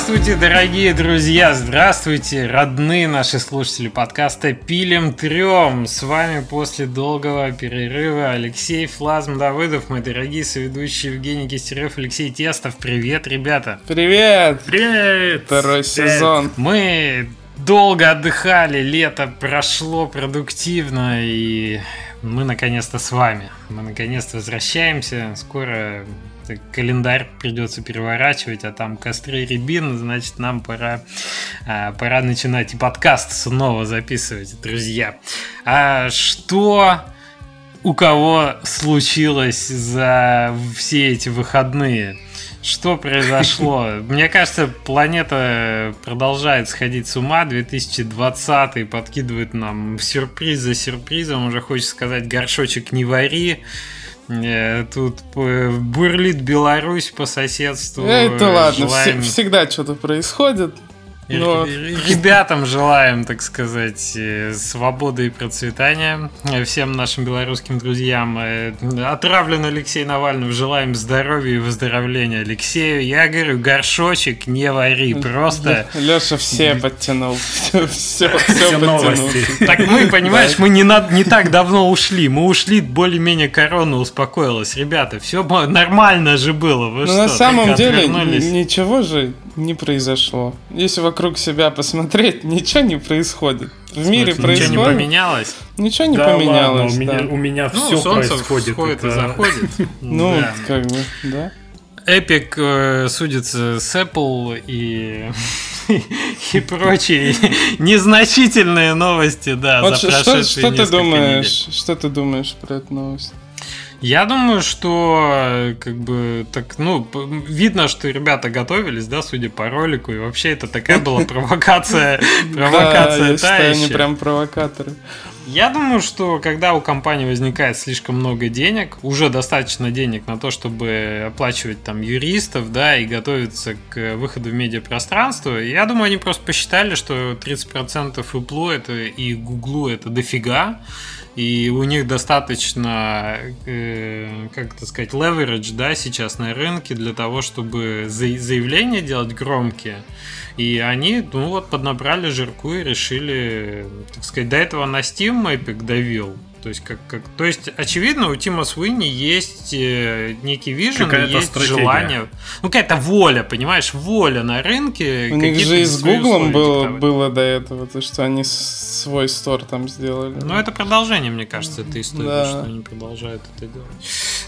Здравствуйте, дорогие друзья! Здравствуйте, родные наши слушатели подкаста «Пилим трем». С вами после долгого перерыва Алексей Флазм Давыдов, мои дорогие соведущие Евгений Кистерев, Алексей Тестов. Привет, ребята! Привет! Привет! Второй сезон. Мы долго отдыхали, лето прошло продуктивно, и мы наконец-то с вами. Мы наконец-то возвращаемся. Скоро календарь придется переворачивать, а там костры рябин, значит, нам пора, а, пора начинать и подкаст снова записывать, друзья. А что у кого случилось за все эти выходные? Что произошло? Мне кажется, планета продолжает сходить с ума. 2020 подкидывает нам сюрприз за сюрпризом. Уже хочется сказать, горшочек не вари. Э, тут бурлит Беларусь по соседству. Это ладно, Желаем... всегда что-то происходит. Но... Ребятам желаем, так сказать, э, свободы и процветания. Всем нашим белорусским друзьям. Э, отравлен Алексей Навальный. Желаем здоровья и выздоровления Алексею. Я говорю, горшочек не вари. Просто... Леша все подтянул. Все, все, все подтянул. Так мы, понимаешь, мы не, на, не так давно ушли. Мы ушли, более-менее корона успокоилась. Ребята, все нормально же было. Вы Но что, на самом деле ничего же не произошло. Если вокруг себя посмотреть, ничего не происходит. В мире происходит. Ничего не поменялось? Ничего не да поменялось. Ладно, у, меня, у меня ну, все происходит. Входит это... и заходит. Ну, как бы, да. Эпик э, судится с Apple и и прочие незначительные новости, да, вот за что, что ты думаешь? Недель. Что ты думаешь про эту новость? Я думаю, что как бы так, ну, видно, что ребята готовились, да, судя по ролику, и вообще это такая была провокация, провокация Да, я они прям провокаторы. Я думаю, что когда у компании возникает слишком много денег, уже достаточно денег на то, чтобы оплачивать там юристов, да, и готовиться к выходу в медиапространство, я думаю, они просто посчитали, что 30% Apple это и Google это дофига, и у них достаточно, э, как это сказать, leverage, да, сейчас на рынке для того, чтобы заявления делать громкие. И они, ну вот, поднабрали жирку и решили, так сказать, до этого на Steam Epic давил. То есть, как, как, то есть, очевидно, у Тима Суини есть э, некий вижен, есть стратегия. желание. Ну, какая-то воля, понимаешь, воля на рынке. У них же и с Гуглом было, было до этого, то, что они свой стор там сделали. Ну, это продолжение, мне кажется, этой истории, да. что они продолжают это делать.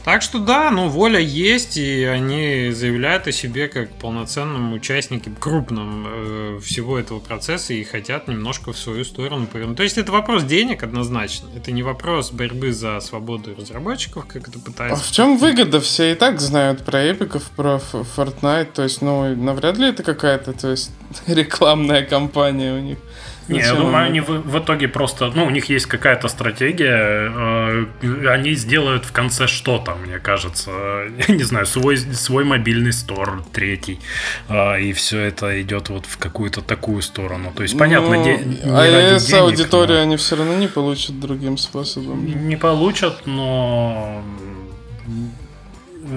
Так что да, ну, воля есть, и они заявляют о себе как полноценном участнике, крупном э, всего этого процесса и хотят немножко в свою сторону повернуть. То есть, это вопрос денег однозначно. Это не вопрос борьбы за свободу разработчиков, как это пытается. А в чем выгода? Все и так знают про эпиков, про Fortnite. То есть, ну, навряд ли это какая-то, то есть, рекламная кампания у них. Не, я думаю, они в, в итоге просто, ну, у них есть какая-то стратегия, э, они сделают в конце что-то, мне кажется, я не знаю, свой, свой мобильный стор третий, э, и все это идет вот в какую-то такую сторону. То есть, понятно, ну, де, не а ради денег, аудиторию но... они все равно не получат другим способом. Не получат, но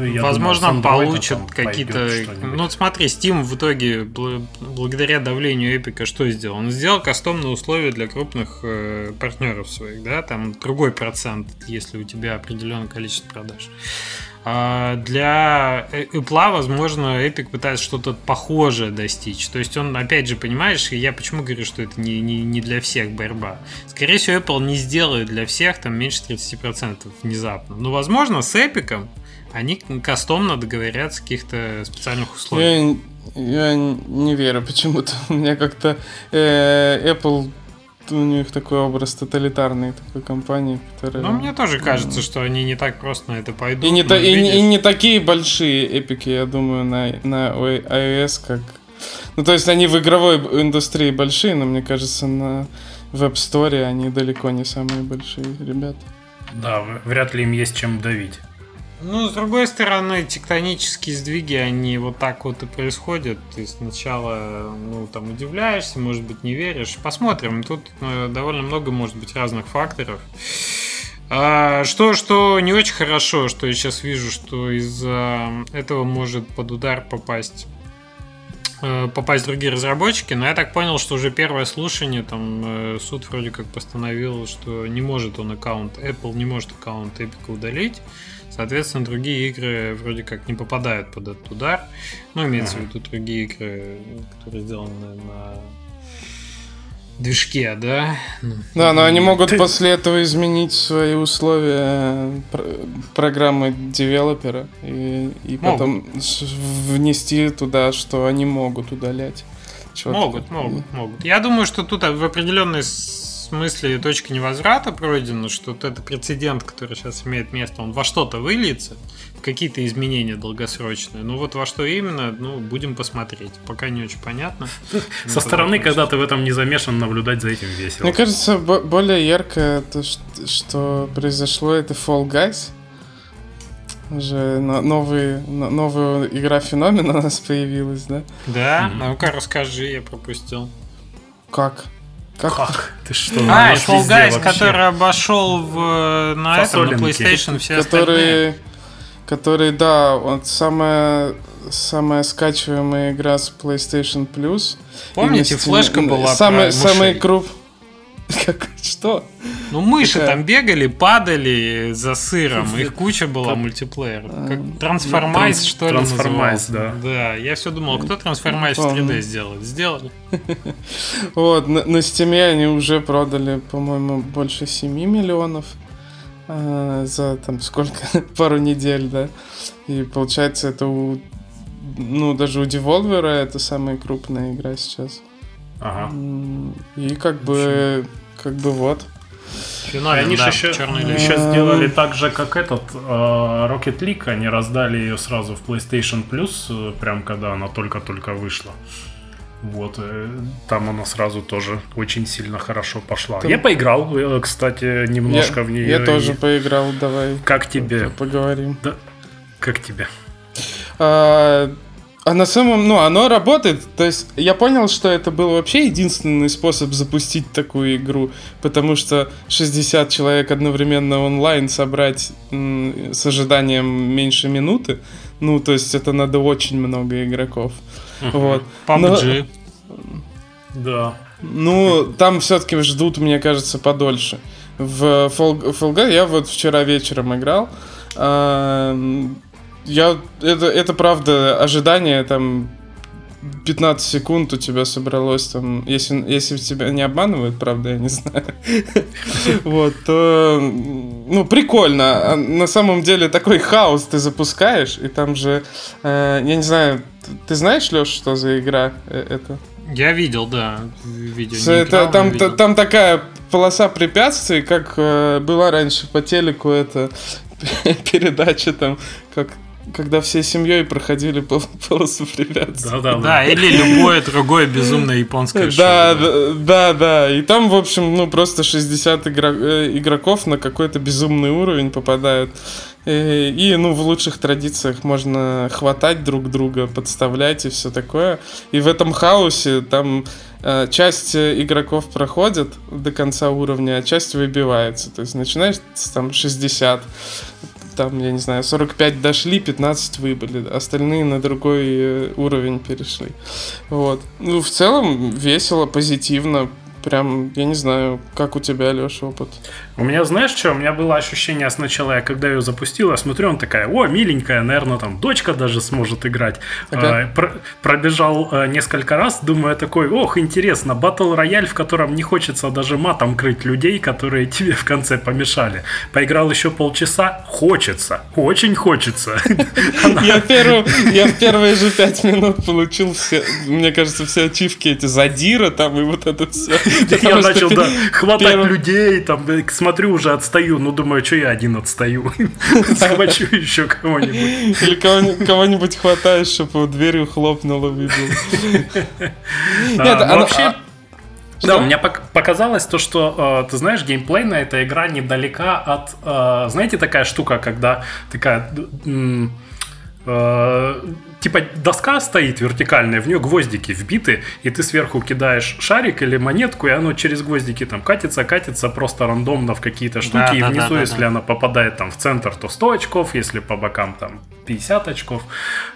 я Возможно, думаю, получат какие-то... Ну, смотри, Steam в итоге, благодаря давлению Эпика, что сделал? Он сделал кастомные условия для крупных э, партнеров своих, да, там другой процент, если у тебя определенное количество продаж. А для Apple, возможно, Epic пытается что-то похожее достичь. То есть он, опять же, понимаешь, я почему говорю, что это не, не, не для всех борьба. Скорее всего, Apple не сделает для всех там меньше 30% внезапно. Но, возможно, с Epic они кастомно договорятся о каких-то специальных условиях. Я, я не верю почему-то. У меня как-то э, Apple у них такой образ тоталитарной такой компании, которая... Ну, мне тоже кажется, что они не так просто на это пойдут. И не, та, и, и не такие большие эпики, я думаю, на, на iOS, как... Ну, то есть они в игровой индустрии большие, но мне кажется, на Web Store они далеко не самые большие ребята. Да, вряд ли им есть чем давить. Ну, с другой стороны, тектонические сдвиги, они вот так вот и происходят. Ты сначала, ну, там, удивляешься, может быть, не веришь. Посмотрим. Тут ну, довольно много, может быть, разных факторов. А, что, что не очень хорошо, что я сейчас вижу, что из-за этого может под удар попасть э, попасть другие разработчики, но я так понял, что уже первое слушание, там э, суд вроде как постановил, что не может он аккаунт, Apple не может аккаунт Epic удалить, соответственно, другие игры вроде как не попадают под этот удар, ну, имеется uh-huh. в виду другие игры, которые сделаны на движке, да? Ну, да, но они могут после этого изменить свои условия программы девелопера и, и потом внести туда, что они могут удалять. Могут, могут, могут. Я думаю, что тут в определенной смысле точка невозврата пройдена, что вот это прецедент, который сейчас имеет место, он во что-то выльется, в какие-то изменения долгосрочные. Ну вот во что именно, ну, будем посмотреть. Пока не очень понятно. Со стороны, когда ты в этом не замешан, наблюдать за этим весело. Мне кажется, более ярко то, что произошло, это Fall Guys. Уже новый, новая игра феномен у нас появилась, да? Да? Ну-ка расскажи, я пропустил. Как? Как? как? Ты что? А, Fall Guys, который обошел в, на этом, на PlayStation все который, остальные. Который, да, вот самая самая скачиваемая игра с PlayStation Plus. Помните, флешка была самый, самый круп Как, что? Ну, мыши Какая? там бегали, падали за сыром. Их куча была мультиплеер. А, как Трансформайз, ну, что ли, Трансформайз, да. Да, я все думал, кто Трансформайз в 3D сделал? Сделали. Вот, на, на Steam они уже продали, по-моему, больше 7 миллионов а, за там сколько? Пару недель, да. И получается, это у ну, даже у Devolver это самая крупная игра сейчас. Ага. И как бы, как бы вот. Феномен, они да, еще, еще сделали так же, как этот э, Rocket League. Они раздали ее сразу в PlayStation Plus, э, прям когда она только-только вышла. Вот, э, там она сразу тоже очень сильно хорошо пошла. Ты... Я поиграл, кстати, немножко я, в нее. Я и... тоже поиграл, давай. Как тебе? Поговорим. Да. Как тебе? А, а на самом, ну, оно работает. То есть я понял, что это был вообще единственный способ запустить такую игру, потому что 60 человек одновременно онлайн собрать с ожиданием меньше минуты, ну, то есть это надо очень много игроков. Uh-huh. Вот. PUBG. Но, да. Ну, там все-таки ждут, мне кажется, подольше. В Fall, Fall Guys я вот вчера вечером играл. Я, это, это правда, ожидание там 15 секунд у тебя собралось там, если, если тебя не обманывают, правда, я не знаю, вот, то, ну, прикольно. А на самом деле такой хаос ты запускаешь, и там же, э, я не знаю, ты знаешь, Леш, что за игра э, это? Я видел, да, видео. Это, там, видел. там такая полоса препятствий, как э, была раньше по телеку, это передача там, как когда всей семьей проходили пол полосу препятствий. Да, да, да. или любое другое безумное японское шоу. Да, да, да. И там, в общем, ну просто 60 э, игроков на какой-то безумный уровень попадают. Э, и, ну, в лучших традициях можно хватать друг друга, подставлять и все такое. И в этом хаосе там э, часть игроков проходит до конца уровня, а часть выбивается. То есть начинаешь там 60, там, я не знаю, 45 дошли, 15 выбыли, остальные на другой э, уровень перешли. Вот. Ну, в целом весело, позитивно, прям, я не знаю, как у тебя, Леша, опыт? У меня, знаешь что, у меня было ощущение сначала, я когда ее запустил, я смотрю, он такая, о, миленькая, наверное, там дочка даже сможет играть. Ага. А, про- пробежал а, несколько раз, думаю такой, ох, интересно, батл рояль, в котором не хочется даже матом крыть людей, которые тебе в конце помешали. Поиграл еще полчаса, хочется, очень хочется. Я в первые же пять минут получил все, мне кажется, все ачивки эти задира там и вот это все. Я начал, да, хватать людей, там, смотрю, уже отстаю, ну, думаю, что я один отстаю. Схвачу еще кого-нибудь. Или кого-нибудь хватаешь, чтобы дверью хлопнуло, выбил. Нет, а вообще... Да, мне показалось то, что, э, ты знаешь, геймплейная эта игра недалека от... Э, знаете, такая штука, когда такая Э, типа доска стоит вертикальная, в нее гвоздики вбиты, и ты сверху кидаешь шарик или монетку, и оно через гвоздики там катится, катится просто рандомно в какие-то штуки, да, и да, внизу, да, если да. она попадает там в центр, то 100 очков, если по бокам там 50 очков.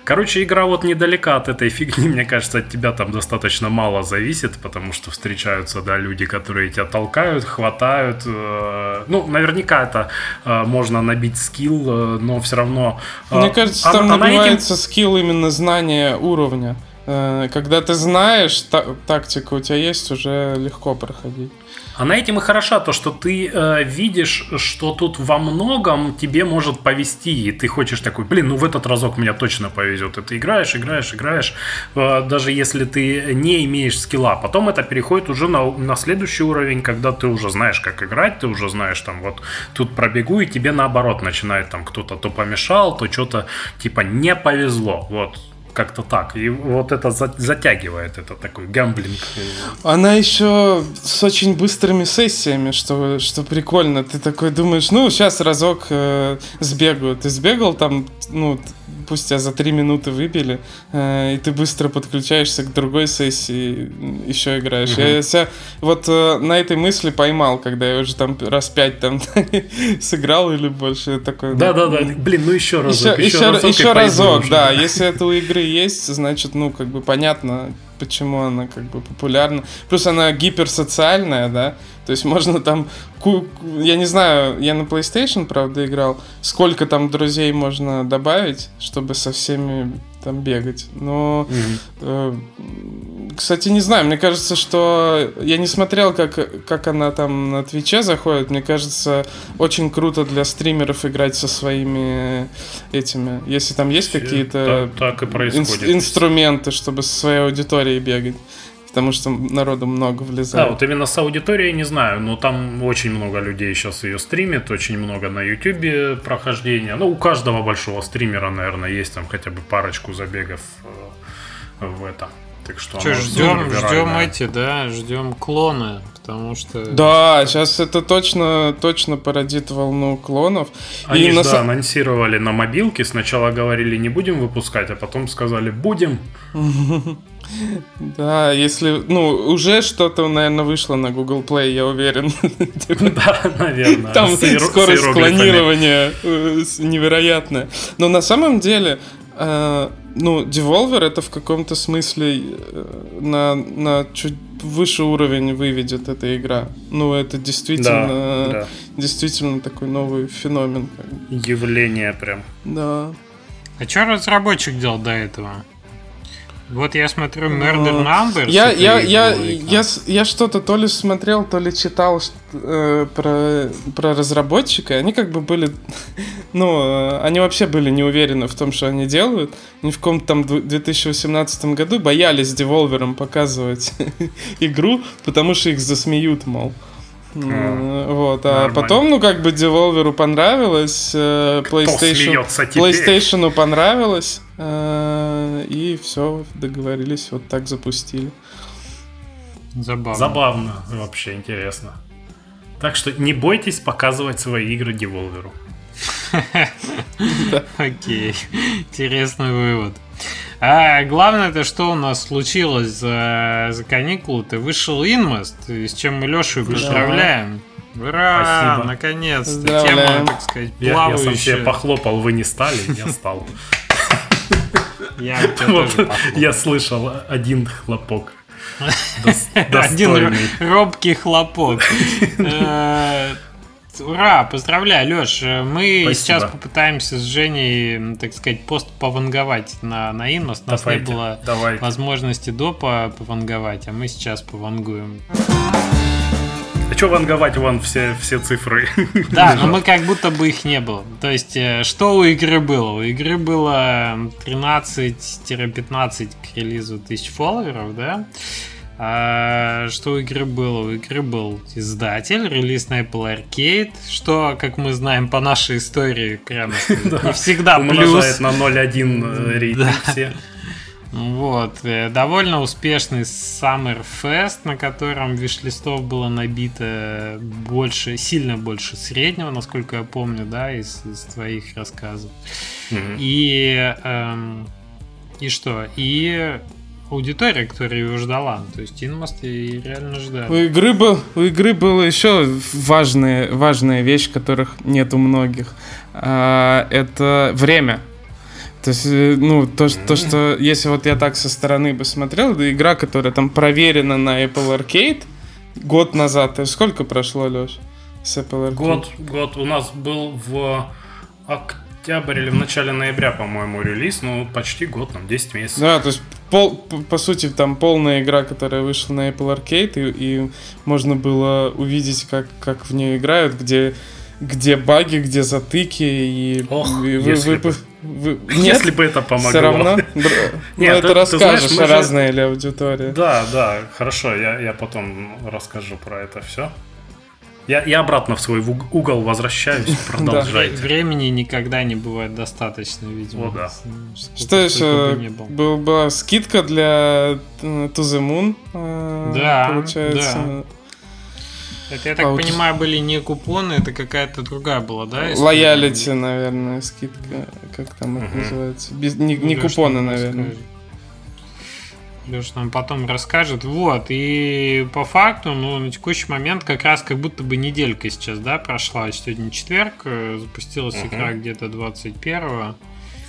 Короче, игра вот недалека от этой фигни, мне кажется, от тебя там достаточно мало зависит, потому что встречаются, да, люди, которые тебя толкают, хватают. Э, ну, наверняка это э, можно набить скилл, э, но все равно... Мне кажется, там набивается этим... скилл именно знания уровня. Когда ты знаешь, та- тактика у тебя есть, уже легко проходить. Она этим и хороша, то, что ты э, видишь, что тут во многом тебе может повести, и ты хочешь такой, блин, ну в этот разок меня точно повезет. И ты играешь, играешь, играешь, э, даже если ты не имеешь скилла. Потом это переходит уже на, на следующий уровень, когда ты уже знаешь, как играть, ты уже знаешь, там, вот тут пробегу, и тебе наоборот начинает там кто-то то помешал, то что-то типа не повезло. Вот как-то так. И вот это затягивает, это такой гамблинг. Она еще с очень быстрыми сессиями, что, что прикольно. Ты такой думаешь, ну, сейчас разок э, сбегаю. Ты сбегал там, ну, пусть тебя за три минуты выбили, э, и ты быстро подключаешься к другой сессии, еще играешь. Угу. Я себя вот э, на этой мысли поймал, когда я уже там раз пять там сыграл или больше такой. Да, да, да. Блин, ну еще разок. Еще, еще, еще разок, еще разок да. Если это у игры есть, значит, ну, как бы понятно, почему она как бы популярна. Плюс она гиперсоциальная, да. То есть можно там, я не знаю, я на PlayStation, правда, играл, сколько там друзей можно добавить, чтобы со всеми там бегать. Но, mm-hmm. э, кстати, не знаю, мне кажется, что я не смотрел, как, как она там на Твиче заходит. Мне кажется, очень круто для стримеров играть со своими этими. Если там есть какие-то так, так и ин- инструменты, чтобы со своей аудиторией бегать потому что народу много влезает. Да, вот именно с аудиторией не знаю, но там очень много людей сейчас ее стримит, очень много на ютубе прохождения. Ну, у каждого большого стримера, наверное, есть там хотя бы парочку забегов э, в этом. Так что, что ждем, ждем эти, да, ждем клоны, потому что... Да, сейчас это точно, точно породит волну клонов. Они и же, на... да, анонсировали на мобилке, сначала говорили не будем выпускать, а потом сказали будем. Да, если, ну, уже что-то, наверное, вышло на Google Play, я уверен. Да, наверное. Там скорость клонирования э, невероятная. Но на самом деле, э, ну, Devolver это в каком-то смысле э, на, на чуть выше уровень выведет эта игра. Ну, это действительно, да, да. действительно такой новый феномен. Явление прям. Да. А что разработчик делал до этого? Вот я смотрю Murder Numbers. Я, я, я, я, я что-то то ли смотрел, то ли читал э, про, про разработчика. Они как бы были... Ну, э, они вообще были не уверены в том, что они делают. Они в каком-то там 2018 году боялись Devolver показывать игру, потому что их засмеют, мол. Вот, а нормально. потом, ну, как бы Devolver понравилось, э, PlayStation, PlayStation понравилось, э, и все, договорились, вот так запустили. Забавно. Забавно, вообще интересно. Так что не бойтесь показывать свои игры Devolver. Окей, интересный вывод. А главное это что у нас случилось за, за каникулы? Ты вышел Инмост, с чем мы Лешу поздравляем. Ура! Спасибо. Наконец-то. Тема, так сказать, плавающая. Я, я сам себе похлопал, вы не стали, я стал. Я, я слышал один хлопок. Один робкий хлопок. Э, Ура, поздравляю, Леш. Мы Спасибо. сейчас попытаемся с Женей, так сказать, пост пованговать на, на Инмос. У нас давайте, не было давайте. возможности до пованговать, а мы сейчас повангуем. А что ванговать вон все, все цифры? Да, но мы как будто бы их не было. То есть, э, что у игры было? У игры было 13-15 к релизу тысяч фолловеров, да? А, что у игры было? У игры был издатель, релиз на Apple Arcade, что, как мы знаем по нашей истории, прямо не всегда плюс. на 0.1 рейтинг все. Вот. Э, довольно успешный Summer Fest, на котором виш-листов было набито больше, сильно больше среднего, насколько я помню, да, из, из твоих рассказов. Mm-hmm. И, эм, и что? И аудитория, которая его ждала. То есть Инмост и реально ждали. У игры, был, у игры была еще важная, важная вещь, которых нет у многих. А, это время. То есть, э, ну, то, то, что если вот я так со стороны бы смотрел, да, игра, которая там проверена на Apple Arcade год назад, то сколько прошло, Леш, с Apple Arcade? Год, год у нас был в октябре или в начале ноября, по-моему, релиз, ну, почти год, там, 10 месяцев. Да, то есть, пол, по, сути, там полная игра, которая вышла на Apple Arcade, и, и можно было увидеть, как, как в нее играют, где где баги, где затыки и, Ох, и вы, если, вы, бы, вы, нет, если бы это помогло. Все равно. Ну, нет, это расскажешь знаешь, разная же... ли аудитория. Да, да, хорошо, я, я потом расскажу про это все. Я, я обратно в свой угол возвращаюсь, продолжайте. Времени никогда не бывает достаточно, видимо. О, да. Что еще? Был, была скидка для To the Moon, э, да, получается. Да. Это, я так Получ... понимаю, были не купоны, это какая-то другая была, да? Лоялити, наверное, скидка, как там это называется. Без, не не купоны, наверное. Леша нам потом расскажет. Вот, и по факту, ну, на текущий момент как раз как будто бы неделька сейчас, да, прошла. Сегодня четверг, э, запустилась угу. игра где-то 21 В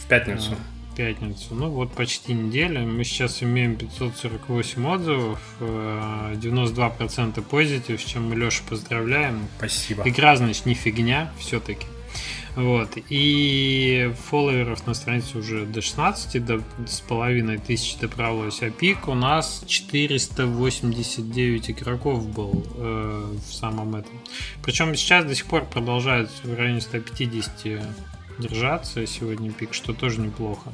пятницу пятницу. Ну вот почти неделя. Мы сейчас имеем 548 отзывов, 92% позитив, с чем мы Лешу поздравляем. Спасибо. Игра, значит, не фигня, все-таки. Вот. И фолловеров на странице уже до 16, до, с половиной тысячи добралось. А пик у нас 489 игроков был э, в самом этом. Причем сейчас до сих пор продолжается в районе 150 держаться сегодня пик, что тоже неплохо.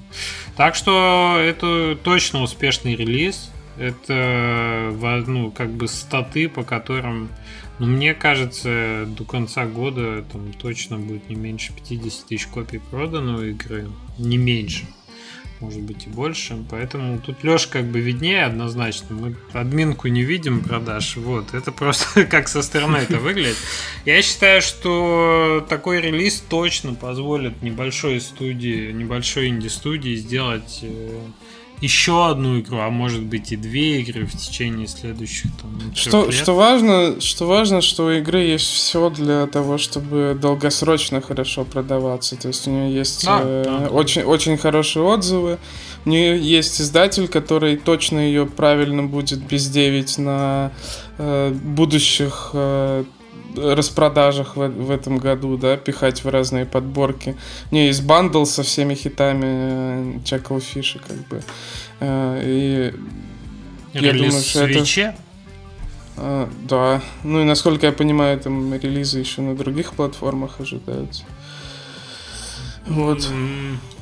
Так что это точно успешный релиз. Это ну, как бы статы, по которым, ну, мне кажется, до конца года там точно будет не меньше 50 тысяч копий продано игры. Не меньше может быть и больше. Поэтому тут Леша как бы виднее однозначно. Мы админку не видим продаж. Вот, это просто как со стороны это выглядит. Я считаю, что такой релиз точно позволит небольшой студии, небольшой инди-студии сделать э, еще одну игру, а может быть и две игры в течение следующих там, что, лет. Что важно, что важно, что у игры есть все для того, чтобы долгосрочно хорошо продаваться. То есть у нее есть да, э, да. очень, очень хорошие отзывы. У нее есть издатель, который точно ее правильно будет бездевить на э, будущих э, распродажах в, в этом году, да, пихать в разные подборки. Нее есть бандл со всеми хитами Чакл Фиши, как бы. Э, и я думаю, что это... А, да. Ну и насколько я понимаю, там релизы еще на других платформах ожидаются. Вот.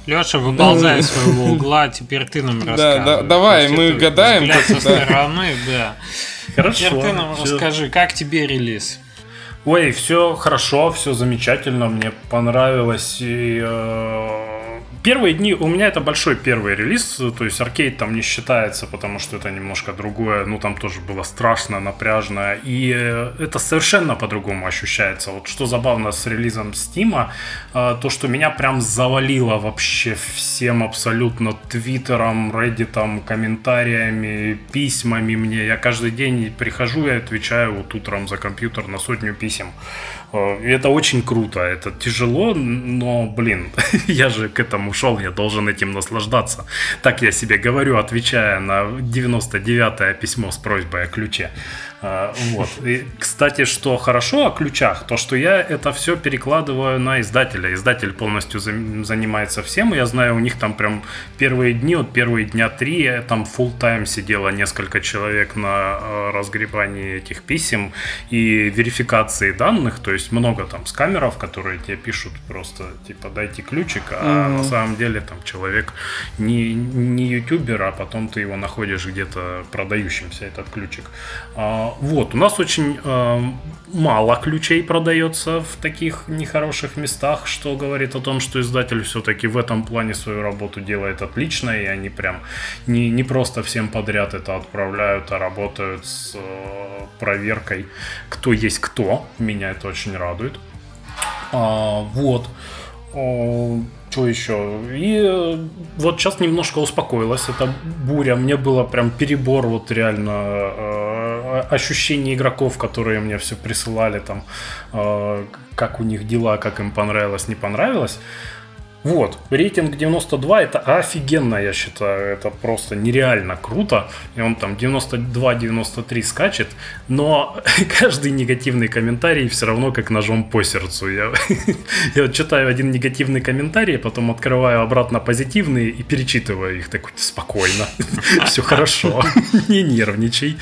Леша, выползай из своего угла, теперь ты нам рассказывай. Да, да, давай, мы гадаем. Со стороны, да. Хорошо. Теперь ты нам расскажи, как тебе релиз? Ой, все хорошо, все замечательно, мне понравилось. И, э, Первые дни, у меня это большой первый релиз, то есть аркейд там не считается, потому что это немножко другое, ну там тоже было страшно, напряжно, и э, это совершенно по-другому ощущается. Вот что забавно с релизом Steam, э, то что меня прям завалило вообще всем абсолютно твиттером, реддитом, комментариями, письмами мне. Я каждый день прихожу и отвечаю вот утром за компьютер на сотню писем. Э, это очень круто, это тяжело, но, блин, я же к этому шел, я должен этим наслаждаться. Так я себе говорю, отвечая на 99-е письмо с просьбой о ключе. А, вот. И, кстати, что хорошо о ключах, то, что я это все перекладываю на издателя. Издатель полностью занимается всем. Я знаю, у них там прям первые дни, вот первые дня три, там full time сидело несколько человек на а, разгребании этих писем и верификации данных. То есть много там скамеров, которые тебе пишут просто, типа, дайте ключик, а mm-hmm. на самом деле там человек не, не ютубер, а потом ты его находишь где-то продающимся, этот ключик. Вот, у нас очень мало ключей продается в таких нехороших местах, что говорит о том, что издатель все-таки в этом плане свою работу делает отлично, и они прям не, не просто всем подряд это отправляют, а работают с э, проверкой, кто есть кто. Меня это очень радует. А, вот. Что еще? И э, вот сейчас немножко успокоилась эта буря. Мне было прям перебор вот реально ощущений игроков, которые мне все присылали там, э, как у них дела, как им понравилось, не понравилось. Вот, рейтинг 92 это офигенно, я считаю, это просто нереально круто, и он там 92-93 скачет, но каждый негативный комментарий все равно как ножом по сердцу. Я, я читаю один негативный комментарий, потом открываю обратно позитивные и перечитываю их. Такой спокойно, все хорошо, не нервничай.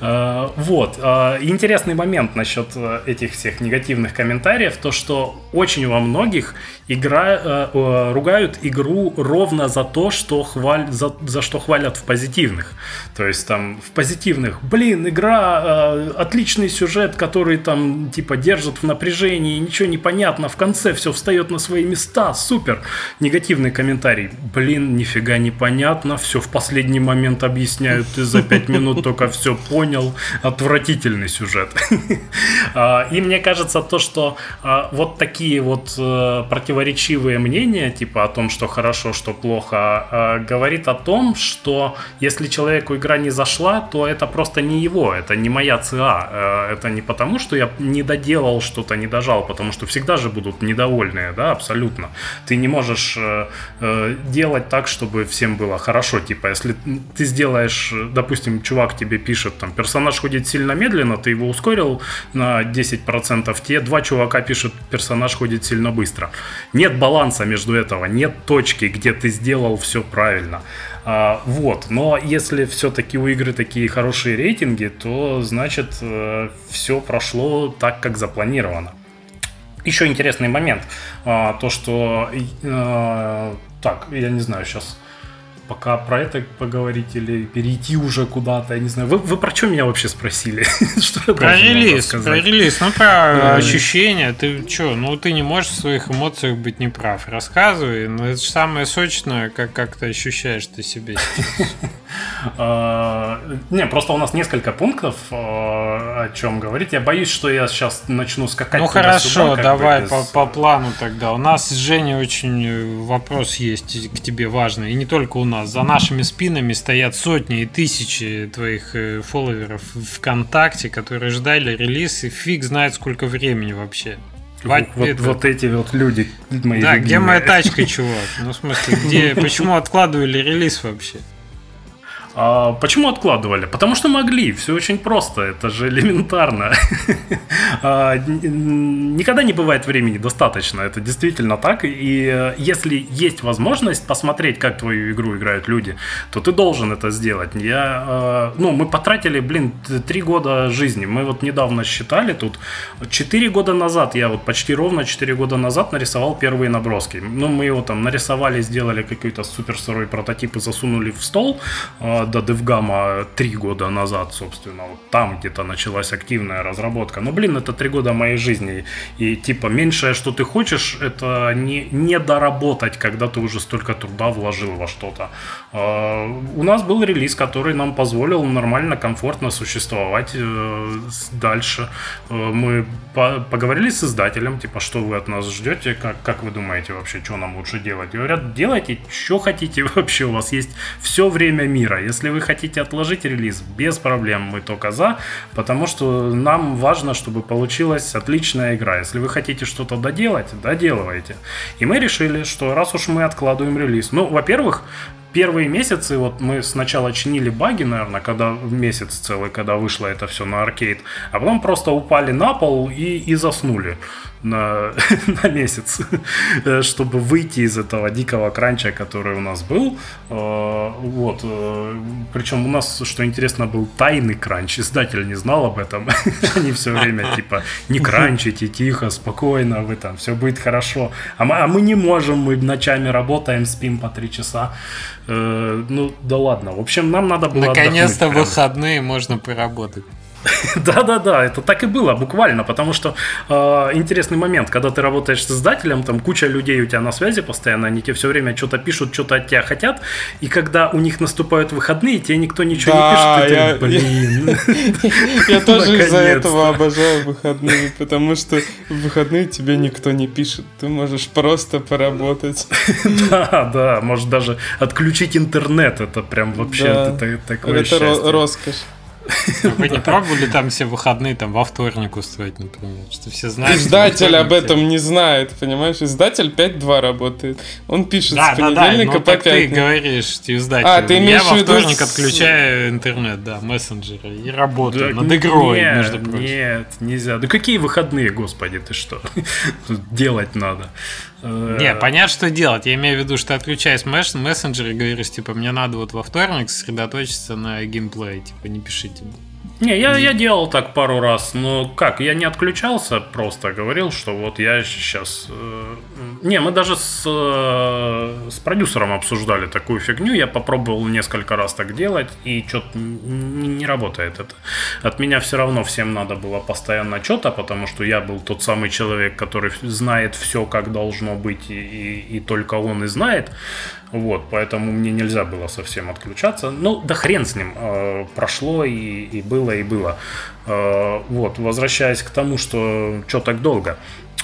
А, вот, а, интересный момент насчет э, этих всех негативных комментариев, то что очень во многих игра, э, ругают игру ровно за то, что хваль, за, за что хвалят в позитивных. То есть там в позитивных, блин, игра, э, отличный сюжет, который там типа держит в напряжении, ничего не понятно, в конце все встает на свои места, супер. Негативный комментарий, блин, нифига не понятно, все в последний момент объясняют, ты за пять минут только все понял, отвратительный сюжет. А, и мне кажется то, что а, вот такие вот э, противоречивые мнения, типа о том, что хорошо, что плохо, э, говорит о том, что если человеку игра не зашла, то это просто не его, это не моя ЦА. Э, это не потому, что я не доделал что-то, не дожал, потому что всегда же будут недовольные, да, абсолютно. Ты не можешь э, э, делать так, чтобы всем было хорошо. Типа, если ты сделаешь, допустим, чувак тебе пишет, там, персонаж ходит сильно медленно, ты его ускорил на 10%, те два чувака пишут, персонаж ходит сильно быстро. Нет баланса между этого, нет точки, где ты сделал все правильно. А, вот, но если все-таки у игры такие хорошие рейтинги, то значит э, все прошло так, как запланировано. Еще интересный момент, а, то что, э, так, я не знаю, сейчас пока про это поговорить или перейти уже куда-то, я не знаю. Вы, вы про что меня вообще спросили? что про релиз, про релиз, ну про ощущения. Ты что, ну ты не можешь в своих эмоциях быть неправ. Рассказывай, но это же самое сочное, как, как ты ощущаешь ты себе а, Не, просто у нас несколько пунктов, а, о чем говорить. Я боюсь, что я сейчас начну скакать. Ну хорошо, давай по, по плану тогда. У нас с Женей очень э, вопрос есть к тебе важный. И не только у нас. За нашими спинами стоят сотни и тысячи твоих э, фолловеров ВКонтакте, которые ждали релиз, и фиг знает сколько времени вообще. Вот, это... вот эти вот люди мои Да, любимые. где моя тачка, чувак? Ну, в смысле, где, почему откладывали релиз вообще? А почему откладывали? Потому что могли. Все очень просто. Это же элементарно. а, никогда не бывает времени достаточно. Это действительно так. И э, если есть возможность посмотреть, как твою игру играют люди, то ты должен это сделать. Я, э, ну, мы потратили, блин, три года жизни. Мы вот недавно считали тут. Четыре года назад, я вот почти ровно четыре года назад нарисовал первые наброски. Ну, мы его там нарисовали, сделали какой-то супер сырой и засунули в стол э, до DevGam три года назад, собственно, вот там где-то началась активная разработка. Но, блин, это три года моей жизни. И, типа, меньшее, что ты хочешь, это не, не доработать, когда ты уже столько труда вложил во что-то. Uh, у нас был релиз, который нам позволил нормально, комфортно существовать uh, дальше. Uh, мы по поговорили с издателем, типа, что вы от нас ждете, как, как вы думаете вообще, что нам лучше делать? Говорят, делайте, что хотите вообще, у вас есть все время мира. Если вы хотите отложить релиз, без проблем, мы только за, потому что нам важно, чтобы получилась отличная игра. Если вы хотите что-то доделать, доделывайте. И мы решили, что раз уж мы откладываем релиз, ну, во-первых, первые месяцы, вот мы сначала чинили баги, наверное, когда месяц целый, когда вышло это все на аркейд, а потом просто упали на пол и, и заснули на, на месяц, чтобы выйти из этого дикого кранча, который у нас был. Э, вот. Э, Причем у нас, что интересно, был тайный кранч. Издатель не знал об этом. Они все время типа не кранчите, тихо, спокойно, вы там, все будет хорошо. А мы, а мы не можем, мы ночами работаем, спим по три часа. Э, ну, да ладно. В общем, нам надо было Наконец-то выходные можно поработать. Да-да-да, это так и было, буквально, потому что э, интересный момент, когда ты работаешь с издателем, там куча людей у тебя на связи постоянно, они тебе все время что-то пишут, что-то от тебя хотят, и когда у них наступают выходные, тебе никто ничего да, не пишет, и я, ты, блин. Я тоже из-за этого обожаю выходные, потому что в выходные тебе никто не пишет, ты можешь просто поработать. Да, да, можешь даже отключить интернет, это прям вообще такое Это роскошь. Вы не пробовали там все выходные там во вторник устроить, например? Что все знают. Издатель об этом не знает, понимаешь? Издатель 5-2 работает. Он пишет да, с понедельника да, да. по пятницу. ты говоришь, ты издатель. А, ты имеешь Я во вторник с... отключаю интернет, да, мессенджеры и работаю да, над игрой, нет, между прочим. Нет, нельзя. Да какие выходные, господи, ты что? Делать надо. Не, э, понятно, что делать. Я имею в виду, что отключаюсь мессенджер и говоришь, типа, мне надо вот во вторник сосредоточиться на геймплее, типа, не пишите. Не, я, я делал так пару раз, но как, я не отключался, просто говорил, что вот я сейчас... Э, не, мы даже с, э, с продюсером обсуждали такую фигню, я попробовал несколько раз так делать, и что-то не, не работает это. От меня все равно всем надо было постоянно что-то, потому что я был тот самый человек, который знает все, как должно быть, и, и, и только он и знает. Вот, поэтому мне нельзя было совсем отключаться. Ну, да хрен с ним. Э, прошло и, и было, и было. Э, вот, возвращаясь к тому, что что так долго.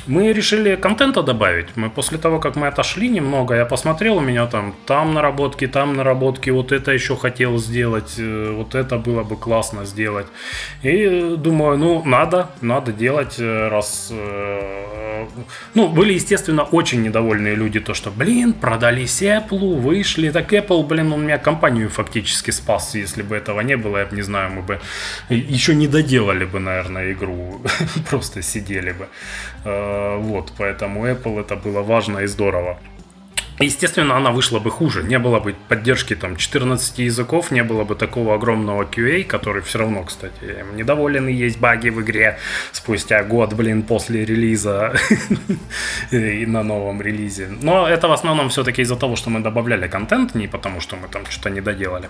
Мы решили контента добавить. Мы после того, как мы отошли немного, я посмотрел, у меня там там наработки, там наработки, вот это еще хотел сделать, э, вот это было бы классно сделать. И думаю, ну, надо, надо делать, э, раз... Э, ну, были, естественно, очень недовольные люди, то, что, блин, продались Apple, вышли, так Apple, блин, он меня компанию фактически спас, если бы этого не было, я бы, не знаю, мы бы еще не доделали бы, наверное, игру, просто сидели бы. Э, вот, поэтому Apple это было важно и здорово. Естественно, она вышла бы хуже. Не было бы поддержки там 14 языков, не было бы такого огромного QA, который все равно, кстати, недоволен и есть баги в игре спустя год, блин, после релиза и на новом релизе. Но это в основном все-таки из-за того, что мы добавляли контент, не потому что мы там что-то не доделали.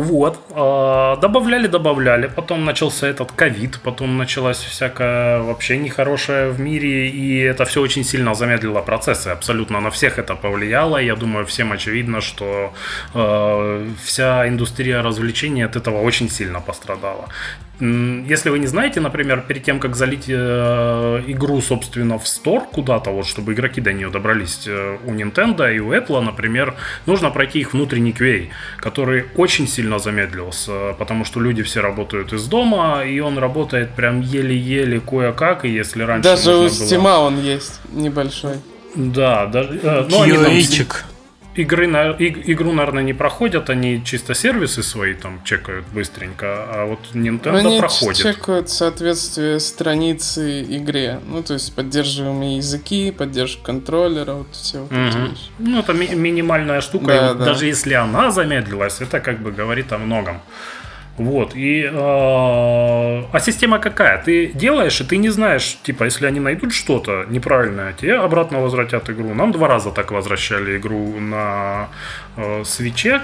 Вот. А, добавляли, добавляли. Потом начался этот ковид, потом началась всякая вообще нехорошая в мире, и это все очень сильно замедлило процессы. Абсолютно на всех это повлияло. Я думаю, всем очевидно, что э, вся индустрия развлечений от этого очень сильно пострадала. Если вы не знаете, например, перед тем, как залить э, игру, собственно, в Store куда-то, вот, чтобы игроки до нее добрались э, у Nintendo и у Apple, например, нужно пройти их внутренний QA, который очень сильно замедлился, потому что люди все работают из дома, и он работает прям еле-еле кое-как, и если раньше Даже у Steam было... он есть небольшой. Да, даже... Э, ну, они там игры на, иг, игру, наверное, не проходят, они чисто сервисы свои там чекают быстренько, а вот Nintendo они проходит. Они чекают соответствие страницы игре, ну, то есть поддерживаемые языки, поддержка контроллера, вот все вот угу. эти вещи. Ну, это ми- минимальная штука, да, и да. даже если она замедлилась, это как бы говорит о многом. Вот, и... Э, а система какая? Ты делаешь, и ты не знаешь, типа, если они найдут что-то неправильное, тебе обратно возвратят игру. Нам два раза так возвращали игру на э, свече.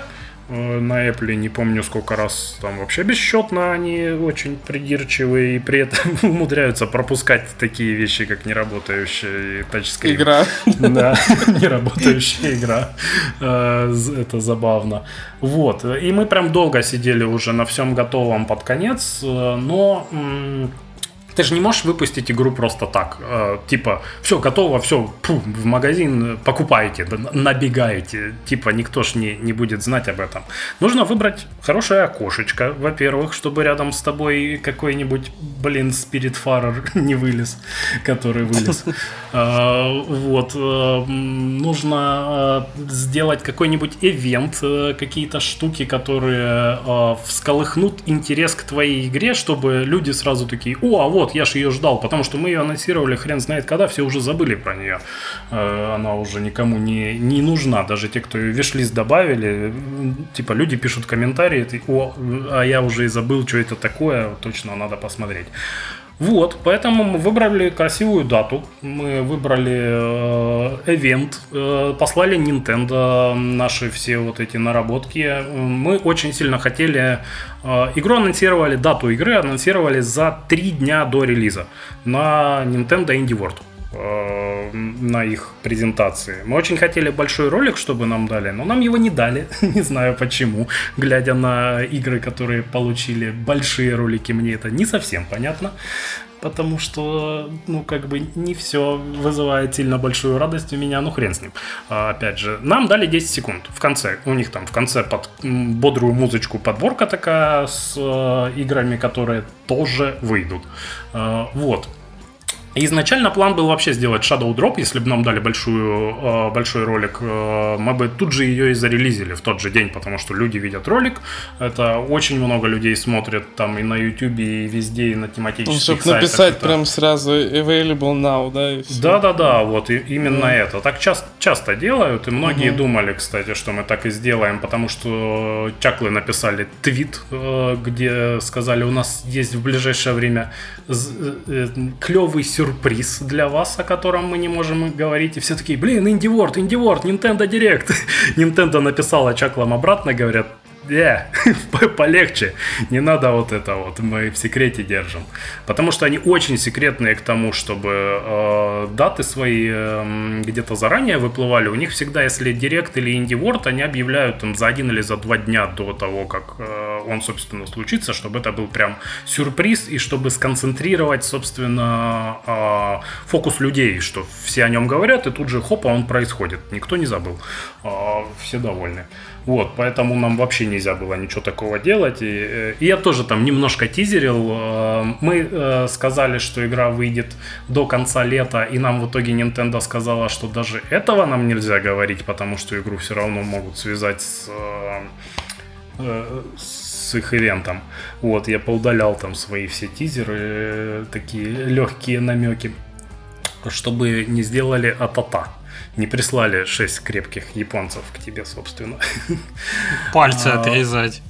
На Apple, не помню сколько раз, там вообще бесчетно они очень придирчивые и при этом умудряются пропускать такие вещи, как неработающая тачскрин. Игра. Да, неработающая игра. Э, это забавно. Вот, и мы прям долго сидели уже на всем готовом под конец, э, но ты же не можешь выпустить игру просто так. Э, типа, все, готово, все, пу, в магазин покупайте, набегаете. Типа, никто ж не, не будет знать об этом. Нужно выбрать хорошее окошечко, во-первых, чтобы рядом с тобой какой-нибудь, блин, спиритфарер не вылез, который вылез. Э, вот. Э, нужно э, сделать какой-нибудь ивент, какие-то штуки, которые всколыхнут интерес к твоей игре, чтобы люди сразу такие, о, а вот вот, я же ее ждал, потому что мы ее анонсировали хрен знает когда, все уже забыли про нее. Э, она уже никому не, не нужна, даже те, кто ее вишлист добавили, типа люди пишут комментарии, о, а я уже и забыл, что это такое, точно надо посмотреть. Вот, поэтому мы выбрали красивую дату, мы выбрали э, э, послали Nintendo наши все вот эти наработки. Мы очень сильно хотели, э, игру анонсировали, дату игры анонсировали за три дня до релиза на Nintendo Indie World. Э, на их презентации. Мы очень хотели большой ролик, чтобы нам дали, но нам его не дали. не знаю почему. Глядя на игры, которые получили большие ролики, мне это не совсем понятно. Потому что, ну, как бы не все вызывает сильно большую радость у меня, ну хрен с ним. А, опять же, нам дали 10 секунд в конце. У них там в конце под бодрую музычку подборка такая с э, играми, которые тоже выйдут. Э, вот. Изначально план был вообще сделать Shadow Drop, если бы нам дали большую, э, большой ролик, э, мы бы тут же ее и зарелизили в тот же день, потому что люди видят ролик, это очень много людей смотрят там и на YouTube, и везде, и на тематических ну, чтобы сайтах. написать это... прям сразу available now, да? Да-да-да, вот и, именно mm. это. Так часто, часто делают, и многие mm-hmm. думали, кстати, что мы так и сделаем, потому что чаклы написали твит, э, где сказали, у нас есть в ближайшее время клевый сюрприз сюрприз для вас, о котором мы не можем говорить. И все такие, блин, Инди Ворд, Инди Ворд, Nintendo Direct. Nintendo написала чаклам обратно, говорят, э, полегче, не надо вот это вот, мы в секрете держим. Потому что они очень секретные к тому, чтобы э, даты свои э, где-то заранее выплывали. У них всегда, если Директ или Инди Ворд, они объявляют там за один или за два дня до того, как э, он, собственно, случится, чтобы это был прям сюрприз и чтобы сконцентрировать, собственно, э, фокус людей, что все о нем говорят, и тут же хопа, он происходит. Никто не забыл. Э, все довольны. Вот, поэтому нам вообще нельзя было ничего такого делать. И, э, и я тоже там немножко тизерил. Э, мы э, сказали, что игра выйдет до конца лета, и нам в итоге Nintendo сказала, что даже этого нам нельзя говорить, потому что игру все равно могут связать с, с их ивентом. Вот, я поудалял там свои все тизеры, такие легкие намеки, чтобы не сделали атата не прислали шесть крепких японцев к тебе, собственно. Пальцы а, отрезать.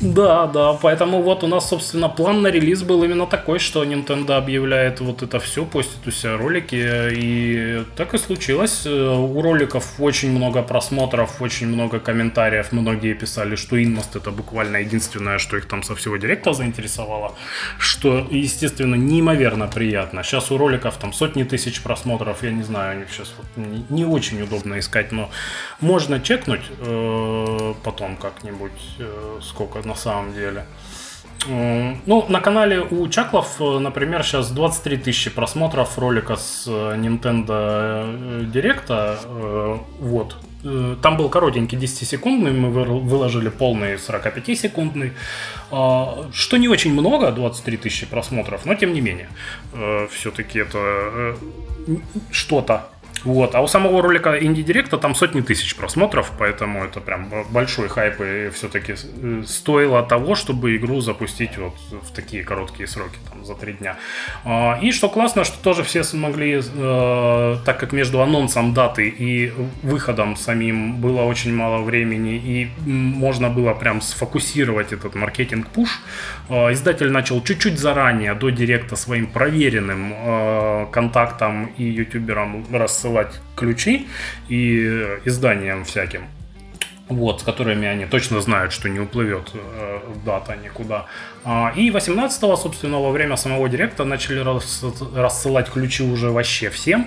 Да, да, поэтому вот у нас, собственно, план на релиз был именно такой, что Nintendo объявляет вот это все, постит у себя ролики, и так и случилось. У роликов очень много просмотров, очень много комментариев, многие писали, что Инмост это буквально единственное, что их там со всего директа заинтересовало, что, естественно, неимоверно приятно. Сейчас у роликов там сотни тысяч просмотров, я не знаю, у них сейчас вот не очень удобно искать, но можно чекнуть э, потом как-нибудь, э, сколько на самом деле. Ну, на канале у Чаклов, э, например, сейчас 23 тысячи просмотров ролика с э, Nintendo э, Direct. Вот. Там был коротенький 10-секундный, мы выложили полный 45-секундный. Что не очень много, 23 тысячи просмотров, но тем не менее. Все-таки это что-то вот. А у самого ролика Инди Директа там сотни тысяч просмотров, поэтому это прям большой хайп и все-таки э, стоило того, чтобы игру запустить вот в такие короткие сроки, там, за три дня. А, и что классно, что тоже все смогли, э, так как между анонсом даты и выходом самим было очень мало времени, и можно было прям сфокусировать этот маркетинг-пуш, э, издатель начал чуть-чуть заранее, до Директа, своим проверенным контактам и ютуберам рассылать рассылать ключи и э, изданиям всяким. Вот, с которыми они точно знают, что не уплывет э, дата никуда. А, и 18-го, собственно, во время самого директа начали рассылать ключи уже вообще всем.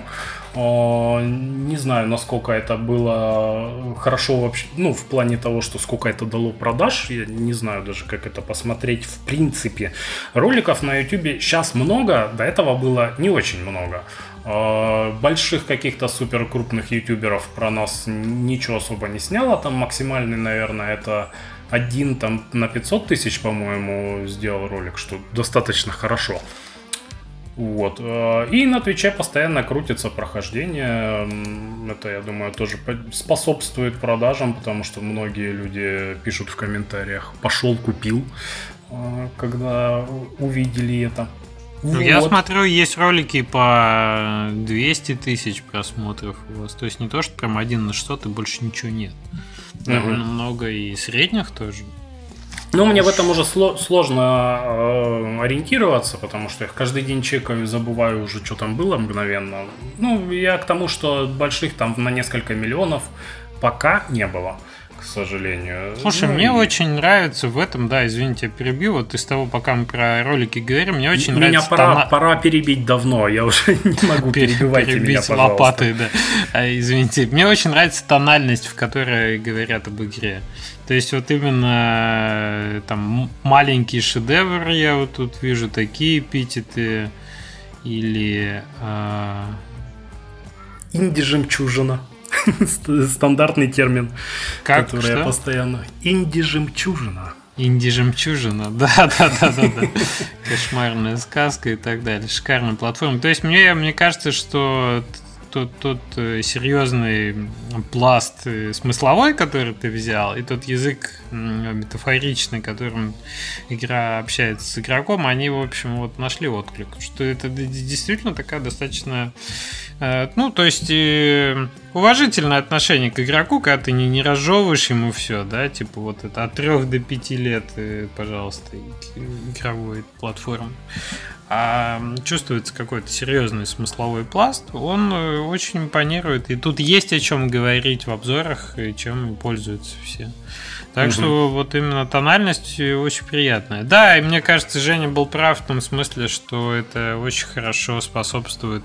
А, не знаю, насколько это было хорошо вообще, ну, в плане того, что сколько это дало продаж, я не знаю даже, как это посмотреть в принципе. Роликов на YouTube сейчас много, до этого было не очень много. А, больших каких-то супер крупных ютуберов про нас ничего особо не сняло. Там максимальный, наверное, это один там на 500 тысяч, по-моему, сделал ролик, что достаточно хорошо. Вот. А, и на Твиче постоянно крутится прохождение. Это, я думаю, тоже способствует продажам, потому что многие люди пишут в комментариях «пошел, купил», а, когда увидели это. Вот. Я смотрю, есть ролики по 200 тысяч просмотров у вас. То есть не то, что прям один на 600 и больше ничего нет. Довольно угу. много и средних тоже. Ну, мне в этом уже сложно э, ориентироваться, потому что я каждый день чекаю, забываю уже, что там было мгновенно. Ну, я к тому, что больших там на несколько миллионов пока не было к сожалению. Слушай, ну, мне и... очень нравится в этом, да, извините, я перебью, вот из того, пока мы про ролики говорим, мне очень меня нравится... Меня пора, тона... пора перебить давно, я уже не могу перебивать меня, пожалуйста. лопатой, да. А, извините, мне очень нравится тональность, в которой говорят об игре. То есть вот именно э, там маленький шедевр я вот тут вижу такие эпитеты или... Э... Инди-жемчужина. Стандартный термин, как, который что? я постоянно... Инди-жемчужина. Инди-жемчужина, да, да, да, да, да. Кошмарная сказка и так далее. Шикарная платформа. То есть мне, мне кажется, что тот, тот э, серьезный пласт э, смысловой, который ты взял, и тот язык метафоричный, которым игра общается с игроком, они, в общем, вот нашли отклик. Что это действительно такая достаточно... Э, ну, то есть уважительное отношение к игроку, когда ты не, не разжевываешь ему все, да, типа вот это от 3 до 5 лет, пожалуйста, игровой платформы а чувствуется какой-то серьезный смысловой пласт, он э, очень импонирует. И тут есть о чем говорить в обзорах, и чем пользуются все. Так угу. что вот именно тональность очень приятная. Да, и мне кажется, Женя был прав в том смысле, что это очень хорошо способствует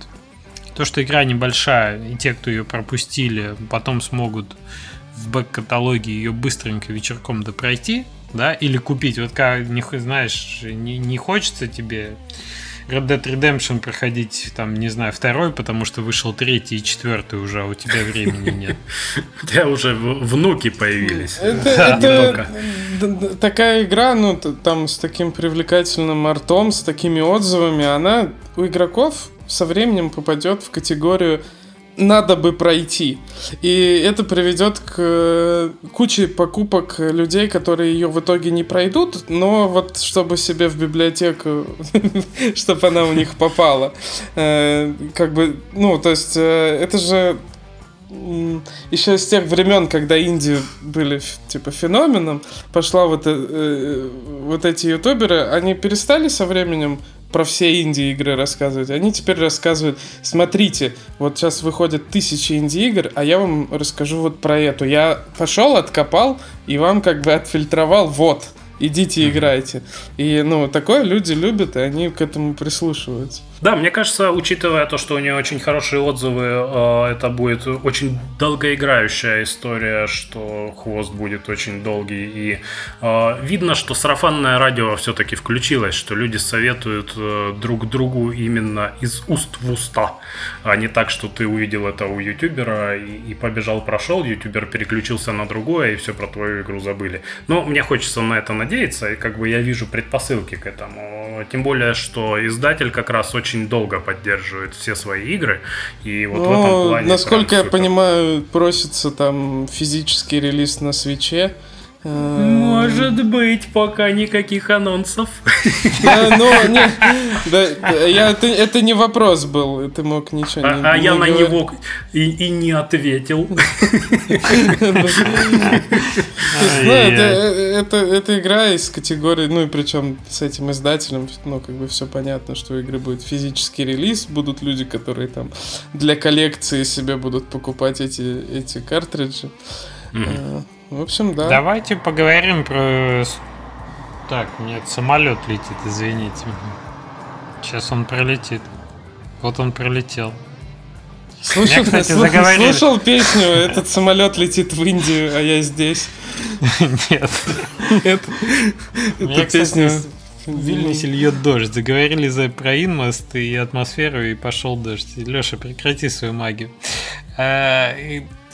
то, что игра небольшая, и те, кто ее пропустили, потом смогут в бэк-каталоге ее быстренько вечерком допройти, да, или купить. Вот как, не, знаешь, не, не хочется тебе Red Dead Redemption проходить, там, не знаю, второй, потому что вышел третий и четвертый уже, а у тебя времени нет. У тебя уже внуки появились. Это, такая игра, ну, там с таким привлекательным артом, с такими отзывами, она у игроков со временем попадет в категорию надо бы пройти. И это приведет к э, куче покупок людей, которые ее в итоге не пройдут, но вот чтобы себе в библиотеку, чтобы она у них попала. Э, как бы, ну, то есть, э, это же еще с тех времен, когда Индии были типа феноменом, пошла вот, э, вот эти ютуберы, они перестали со временем про все инди-игры рассказывать. Они теперь рассказывают, смотрите, вот сейчас выходят тысячи инди-игр, а я вам расскажу вот про эту. Я пошел, откопал и вам как бы отфильтровал вот идите играйте. И, ну, такое люди любят, и они к этому прислушиваются. Да, мне кажется, учитывая то, что у нее очень хорошие отзывы, э, это будет очень долгоиграющая история, что хвост будет очень долгий. И э, видно, что сарафанное радио все-таки включилось, что люди советуют э, друг другу именно из уст в уста, а не так, что ты увидел это у ютубера и, побежал, прошел, ютубер переключился на другое, и все про твою игру забыли. Но мне хочется на это надеяться, и как бы я вижу предпосылки к этому. Тем более, что издатель как раз очень очень долго поддерживает все свои игры. И вот ну, в этом плане. Насколько я понимаю, просится там физический релиз на свече. Может быть, пока никаких анонсов. Да, ну, не, да, я, это, не вопрос был, ты мог ничего а, не А я на него и, не ответил. Ну, это, это, игра из категории, ну и причем с этим издателем, ну, как бы все понятно, что у игры будет физический релиз, будут люди, которые там для коллекции себе будут покупать эти, эти картриджи. В общем, да. Давайте поговорим про... Так, нет, самолет летит, извините. Сейчас он пролетит. Вот он пролетел. Слушал, Меня, кстати, заговорили. слушал песню «Этот самолет летит в Индию, а я здесь». Нет. Нет. Эту песню... В Вильнюсе льет дождь. Заговорили за про инмост и атмосферу, и пошел дождь. Леша, прекрати свою магию.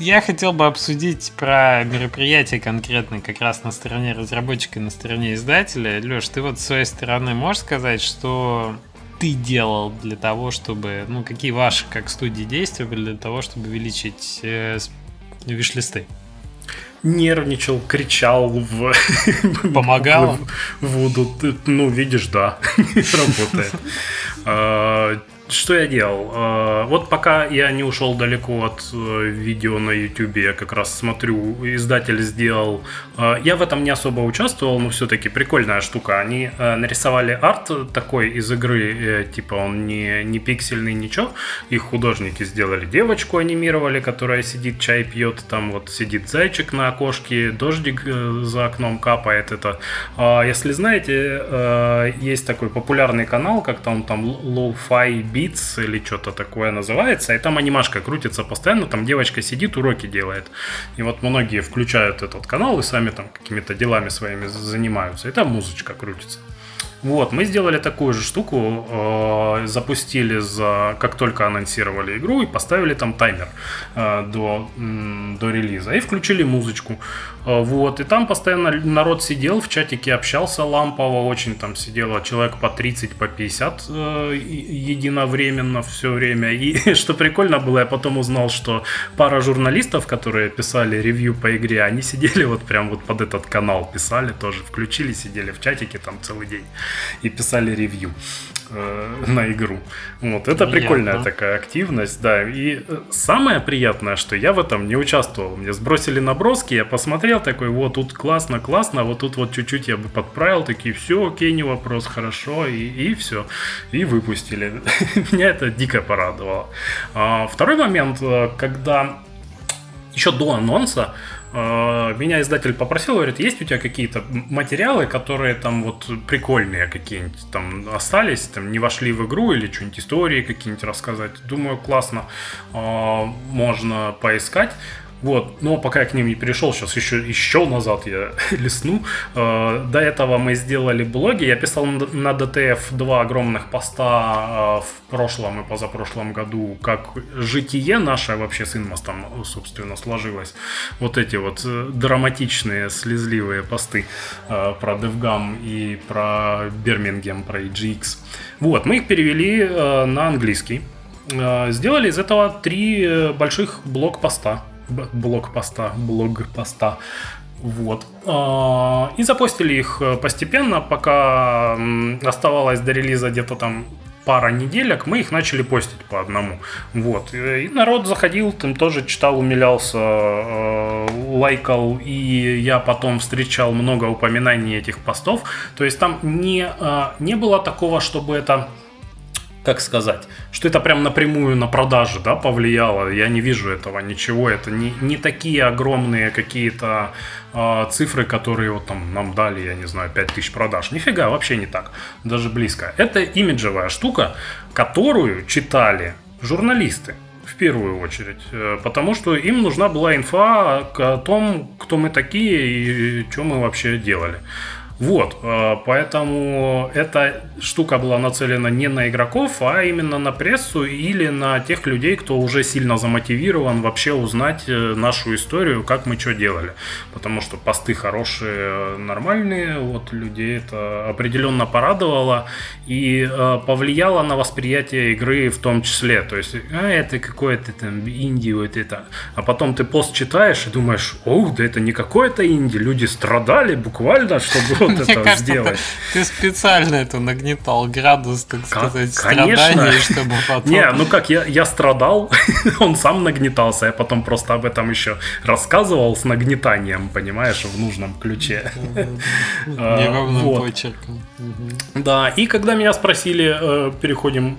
А, я хотел бы обсудить про мероприятие конкретно как раз на стороне разработчика и на стороне издателя. Леш, ты вот с своей стороны можешь сказать, что ты делал для того, чтобы, ну, какие ваши как студии действия были для того, чтобы увеличить э, виш-листы? Нервничал, кричал в... Помогал? В, в, в, ну, видишь, да, работает. Что я делал? Э, вот пока я не ушел далеко от э, видео на YouTube, я как раз смотрю, издатель сделал. Э, я в этом не особо участвовал, но все-таки прикольная штука. Они нарисовали арт такой из игры, типа он не, не пиксельный, ничего. Их художники сделали девочку, анимировали, которая сидит, чай пьет, там вот сидит зайчик на окошке, дождик за окном капает. Это, а если знаете, есть такой популярный канал, как там, там Low-Fi Beats или что-то такое называется, и там анимашка крутится постоянно, там девочка сидит, уроки делает. И вот многие включают этот канал и сами там какими-то делами своими занимаются, и там музычка крутится. Вот, мы сделали такую же штуку, э, запустили за, как только анонсировали игру и поставили там таймер э, до, до релиза и включили музычку. Э, вот, и там постоянно народ сидел, в чатике общался лампово, очень там сидело человек по 30, по 50 э, единовременно все время. И что прикольно было, я потом узнал, что пара журналистов, которые писали ревью по игре, они сидели вот прям вот под этот канал, писали тоже, включили, сидели в чатике там целый день и писали ревью э, на игру. Вот, это Приятно. прикольная такая активность, да. И э, самое приятное, что я в этом не участвовал. Мне сбросили наброски, я посмотрел такой, вот тут классно, классно, вот тут вот чуть-чуть я бы подправил, такие, все, окей, не вопрос, хорошо, и, и все. И выпустили. Меня это дико порадовало. А, второй момент, э, когда еще до анонса а, меня издатель попросил, говорит, есть у тебя какие-то материалы, которые там вот прикольные какие-нибудь там остались, там не вошли в игру или что-нибудь истории какие-нибудь рассказать. Думаю, классно, а, можно поискать. Вот, но пока я к ним не перешел, сейчас еще, еще назад я лесну. Э, до этого мы сделали блоги. Я писал на DTF два огромных поста э, в прошлом и позапрошлом году, как житие наше вообще с Инмостом, собственно, сложилось. Вот эти вот э, драматичные, слезливые посты про DevGam и про Birmingham, про EGX. Вот, мы их перевели на английский. Сделали из этого три больших блок-поста блог-поста, блог-поста. Вот. А, и запостили их постепенно, пока оставалось до релиза где-то там пара неделек, мы их начали постить по одному. Вот. И народ заходил, там тоже читал, умилялся, э, лайкал, и я потом встречал много упоминаний этих постов. То есть там не, э, не было такого, чтобы это как сказать, что это прям напрямую на продажи, да, повлияло. Я не вижу этого ничего. Это не, не такие огромные какие-то э, цифры, которые вот там нам дали, я не знаю, 5000 продаж. Нифига, вообще не так. Даже близко. Это имиджевая штука, которую читали журналисты в первую очередь, э, потому что им нужна была инфа о том, кто мы такие и что мы вообще делали. Вот, э, поэтому эта штука была нацелена не на игроков, а именно на прессу или на тех людей, кто уже сильно замотивирован вообще узнать э, нашу историю, как мы что делали. Потому что посты хорошие, нормальные, вот людей это определенно порадовало и э, повлияло на восприятие игры в том числе. То есть, а, это какое-то там инди, вот это. А потом ты пост читаешь и думаешь, ох, да это не какое-то инди, люди страдали буквально, чтобы вот это кажется, сделать. Ты, ты специально это нагнетал градус, так сказать, страданий, чтобы потом... Не, ну как, я, я страдал, он сам нагнетался, я потом просто об этом еще рассказывал с нагнетанием, понимаешь, в нужном ключе. А, Неровным почерком. Да, и когда меня спросили, э, переходим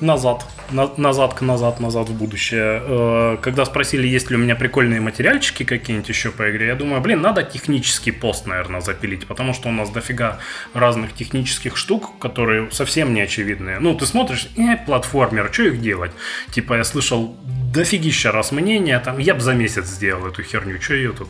назад, назад к назад, назад в будущее, э, когда спросили, есть ли у меня прикольные материальчики какие-нибудь еще по игре, я думаю, блин, надо технический пост, наверное, запилить, потому что у нас дофига разных технических штук, которые совсем не очевидные. Ну, ты смотришь, э, платформер, что их делать? Типа, я слышал дофигища раз мнения, там, я бы за месяц сделал эту херню, что ее тут?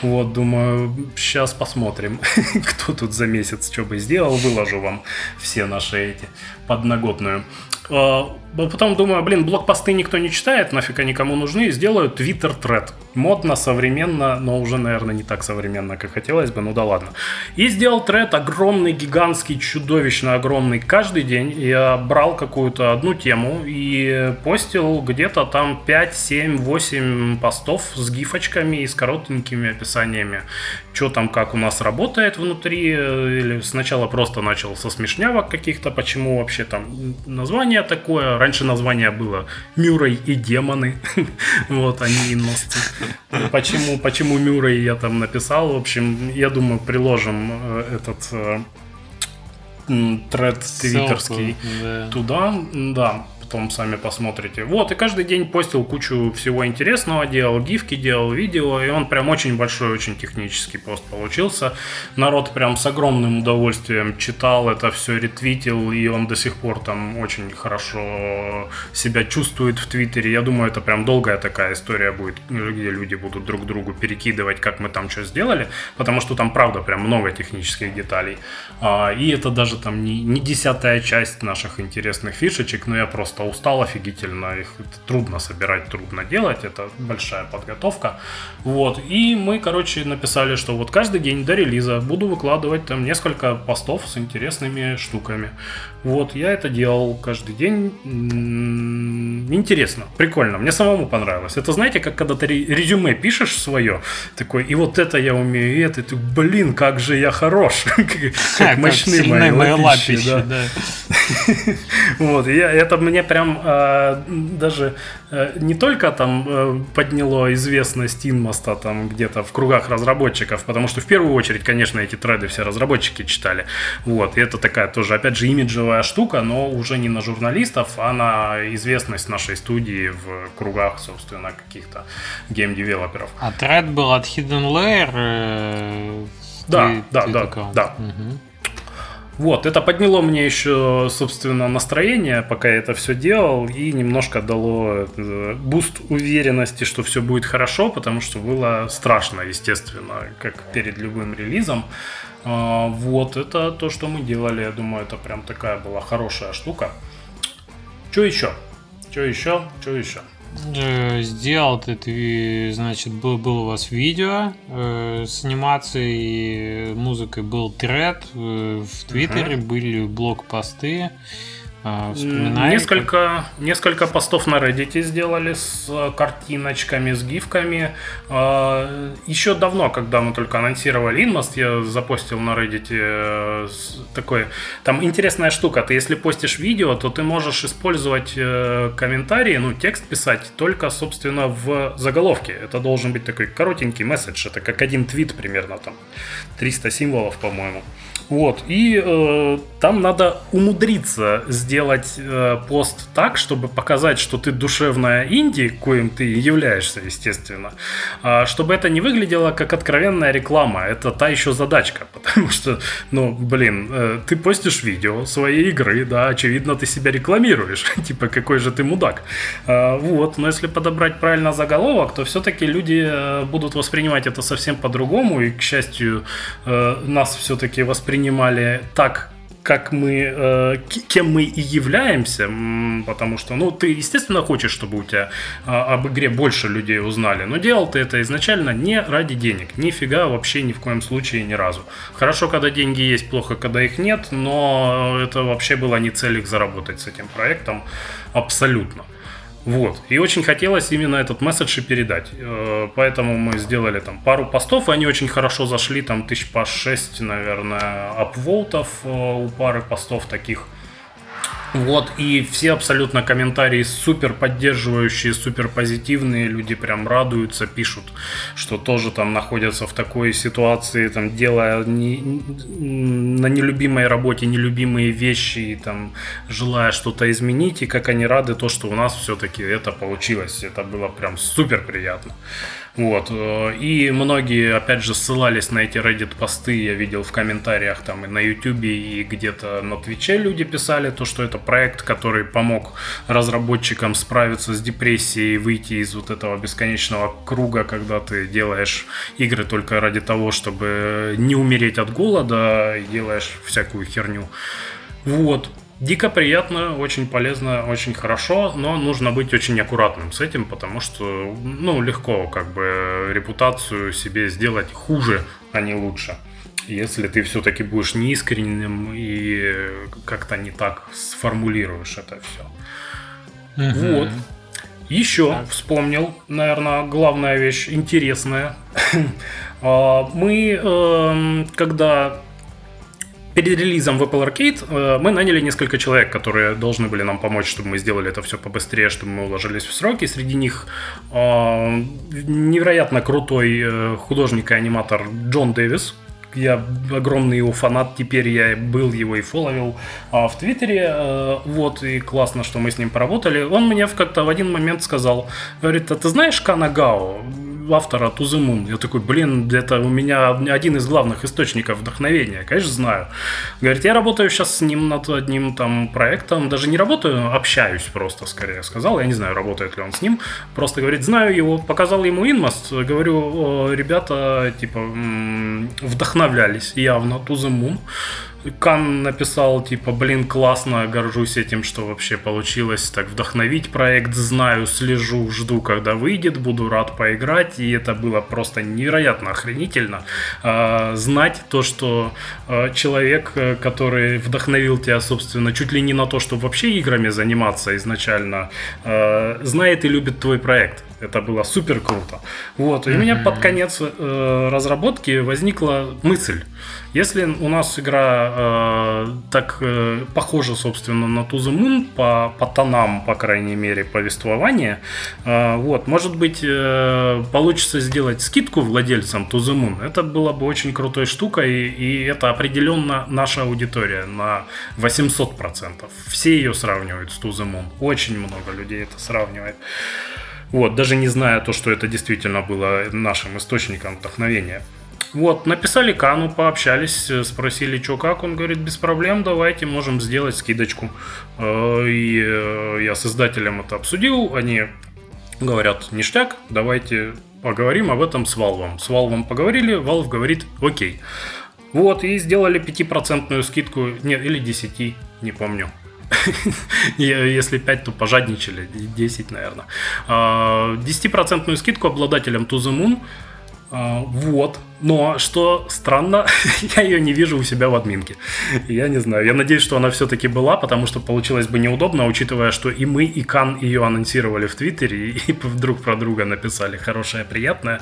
Вот, думаю, сейчас посмотрим, кто тут за месяц что бы сделал, выложу вам все наши эти подноготную. А, потом думаю, блин, блокпосты никто не читает, нафиг они кому нужны, сделаю Twitter тред. Модно, современно, но уже, наверное, не так современно, как хотелось бы, ну да ладно. И сделал тред огромный, гигантский, чудовищно огромный. Каждый день я брал какую-то одну тему и постил где-то там вот 5, 7, 8 постов с гифочками и с коротенькими описаниями, что там, как у нас работает внутри, или сначала просто начал со смешнявок каких-то, почему вообще там название такое, раньше название было Мюррей и демоны, вот они иносцы. Почему, почему Мюррей я там написал, в общем, я думаю, приложим э, этот э, тред твиттерский туда, да потом сами посмотрите. Вот, и каждый день постил кучу всего интересного, делал гифки, делал видео, и он прям очень большой, очень технический пост получился. Народ прям с огромным удовольствием читал это все, ретвитил, и он до сих пор там очень хорошо себя чувствует в Твиттере. Я думаю, это прям долгая такая история будет, где люди будут друг другу перекидывать, как мы там что сделали, потому что там, правда, прям много технических деталей. А, и это даже там не, не десятая часть наших интересных фишечек, но я просто просто устал офигительно, их трудно собирать, трудно делать, это большая подготовка. Вот, и мы, короче, написали, что вот каждый день до релиза буду выкладывать там несколько постов с интересными штуками. Вот, я это делал каждый день. Интересно, прикольно, мне самому понравилось. Это знаете, как когда ты резюме пишешь свое, такой, и вот это я умею, и это, и ты, блин, как же я хорош, как мощны мои лапищи. Вот, это мне прям э, даже э, не только там э, подняло известность Inmost а там где-то в кругах разработчиков, потому что в первую очередь, конечно, эти треды все разработчики читали. Вот, и это такая тоже, опять же, имиджевая штука, но уже не на журналистов, а на известность нашей студии в кругах, собственно, каких-то game developer ов. А тред был от Hidden Layer? Э, да, ты, да, ты да, да. Угу. Вот, это подняло мне еще, собственно, настроение, пока я это все делал, и немножко дало э, boost уверенности, что все будет хорошо, потому что было страшно, естественно, как перед любым релизом. А, вот, это то, что мы делали, я думаю, это прям такая была хорошая штука. Что еще? Что еще? Что еще? Э, сделал ты, значит, был, был у вас видео э, с анимацией и музыкой, был тред, э, в Твиттере uh-huh. были блог-посты. А, несколько, несколько постов на Reddit сделали с э, картиночками, с гифками. А, Еще давно, когда мы только анонсировали Inmost, я запостил на Reddit э, такой... Там интересная штука. Ты если постишь видео, то ты можешь использовать э, комментарии, ну, текст писать только, собственно, в заголовке. Это должен быть такой коротенький месседж. Это как один твит примерно там. 300 символов, по-моему. Вот, и э, там надо умудриться сделать э, пост так, чтобы показать, что ты душевная инди, коим ты являешься, естественно, а чтобы это не выглядело как откровенная реклама. Это та еще задачка, потому что, ну, блин, э, ты постишь видео своей игры, да, очевидно, ты себя рекламируешь, типа, какой же ты мудак. А, вот, но если подобрать правильно заголовок, то все-таки люди э, будут воспринимать это совсем по-другому, и, к счастью, э, нас все-таки воспринимают воспринимали так, как мы, э, кем мы и являемся, потому что, ну, ты, естественно, хочешь, чтобы у тебя э, об игре больше людей узнали, но делал ты это изначально не ради денег, нифига вообще ни в коем случае ни разу. Хорошо, когда деньги есть, плохо, когда их нет, но это вообще была не цель их заработать с этим проектом абсолютно. Вот. И очень хотелось именно этот месседж и передать. Э, поэтому мы сделали там пару постов, и они очень хорошо зашли, там тысяч по 6, наверное, апволтов э, у пары постов таких. Вот, и все абсолютно комментарии супер поддерживающие, супер позитивные, люди прям радуются, пишут, что тоже там находятся в такой ситуации, там, делая не, на нелюбимой работе нелюбимые вещи, и там, желая что-то изменить, и как они рады то, что у нас все-таки это получилось, это было прям супер приятно. Вот. Э, и многие, опять же, ссылались на эти Reddit посты, я видел в комментариях там и на YouTube, и где-то на Твиче люди писали то, что это проект, который помог разработчикам справиться с депрессией, выйти из вот этого бесконечного круга, когда ты делаешь игры только ради того, чтобы не умереть от голода, и делаешь всякую херню. Вот. Дико приятно, очень полезно, очень хорошо, но нужно быть очень аккуратным с этим, потому что, ну, легко как бы репутацию себе сделать хуже, а не лучше. Если ты все-таки будешь неискренним и как-то не так сформулируешь это все. Угу. Вот. Еще так. вспомнил, наверное, главная вещь интересная. А, мы, эм, когда перед релизом в Apple Arcade э, мы наняли несколько человек, которые должны были нам помочь, чтобы мы сделали это все побыстрее, чтобы мы уложились в сроки. Среди них э, невероятно крутой э, художник и аниматор Джон Дэвис, я огромный его фанат, теперь я был его и фоловил а, в Твиттере, вот, и классно, что мы с ним поработали. Он мне как-то в один момент сказал, говорит, а ты знаешь Канагао? Автора Moon. Я такой, блин, это у меня один из главных источников вдохновения. Конечно, знаю. Говорит, я работаю сейчас с ним над одним там проектом. Даже не работаю, общаюсь просто, скорее сказал. Я не знаю, работает ли он с ним. Просто говорит, знаю его. Показал ему инмост. Говорю, ребята, типа, вдохновлялись явно Moon. Кан написал, типа, блин, классно, горжусь этим, что вообще получилось так вдохновить проект, знаю, слежу, жду, когда выйдет, буду рад поиграть, и это было просто невероятно охренительно. Э, знать то, что э, человек, который вдохновил тебя, собственно, чуть ли не на то, чтобы вообще играми заниматься изначально, э, знает и любит твой проект. Это было супер круто. Вот, и у меня под конец э, разработки возникла мысль. Если у нас игра э, так э, похожа, собственно, на To the Moon по, по тонам, по крайней мере, повествования, э, вот, может быть, э, получится сделать скидку владельцам To the Moon. Это было бы очень крутой штукой, и это определенно наша аудитория на 800%. Все ее сравнивают с To the Moon. Очень много людей это сравнивает. Вот, даже не зная то, что это действительно было нашим источником вдохновения. Вот, написали Кану, пообщались, э, спросили, что как. Он говорит, без проблем, давайте, можем сделать скидочку. Э, и э, я с издателем это обсудил. Они говорят, ништяк, давайте поговорим об этом с Valve. С Valve поговорили, Valve говорит, окей. Вот, и сделали 5% скидку, нет, или 10, не помню. Если 5, то пожадничали, 10, наверное. 10% скидку обладателям To The Moon. А, вот. Но, что странно, я ее не вижу у себя в админке. Я не знаю. Я надеюсь, что она все-таки была, потому что получилось бы неудобно, учитывая, что и мы, и Кан ее анонсировали в Твиттере, и друг про друга написали хорошее, приятное.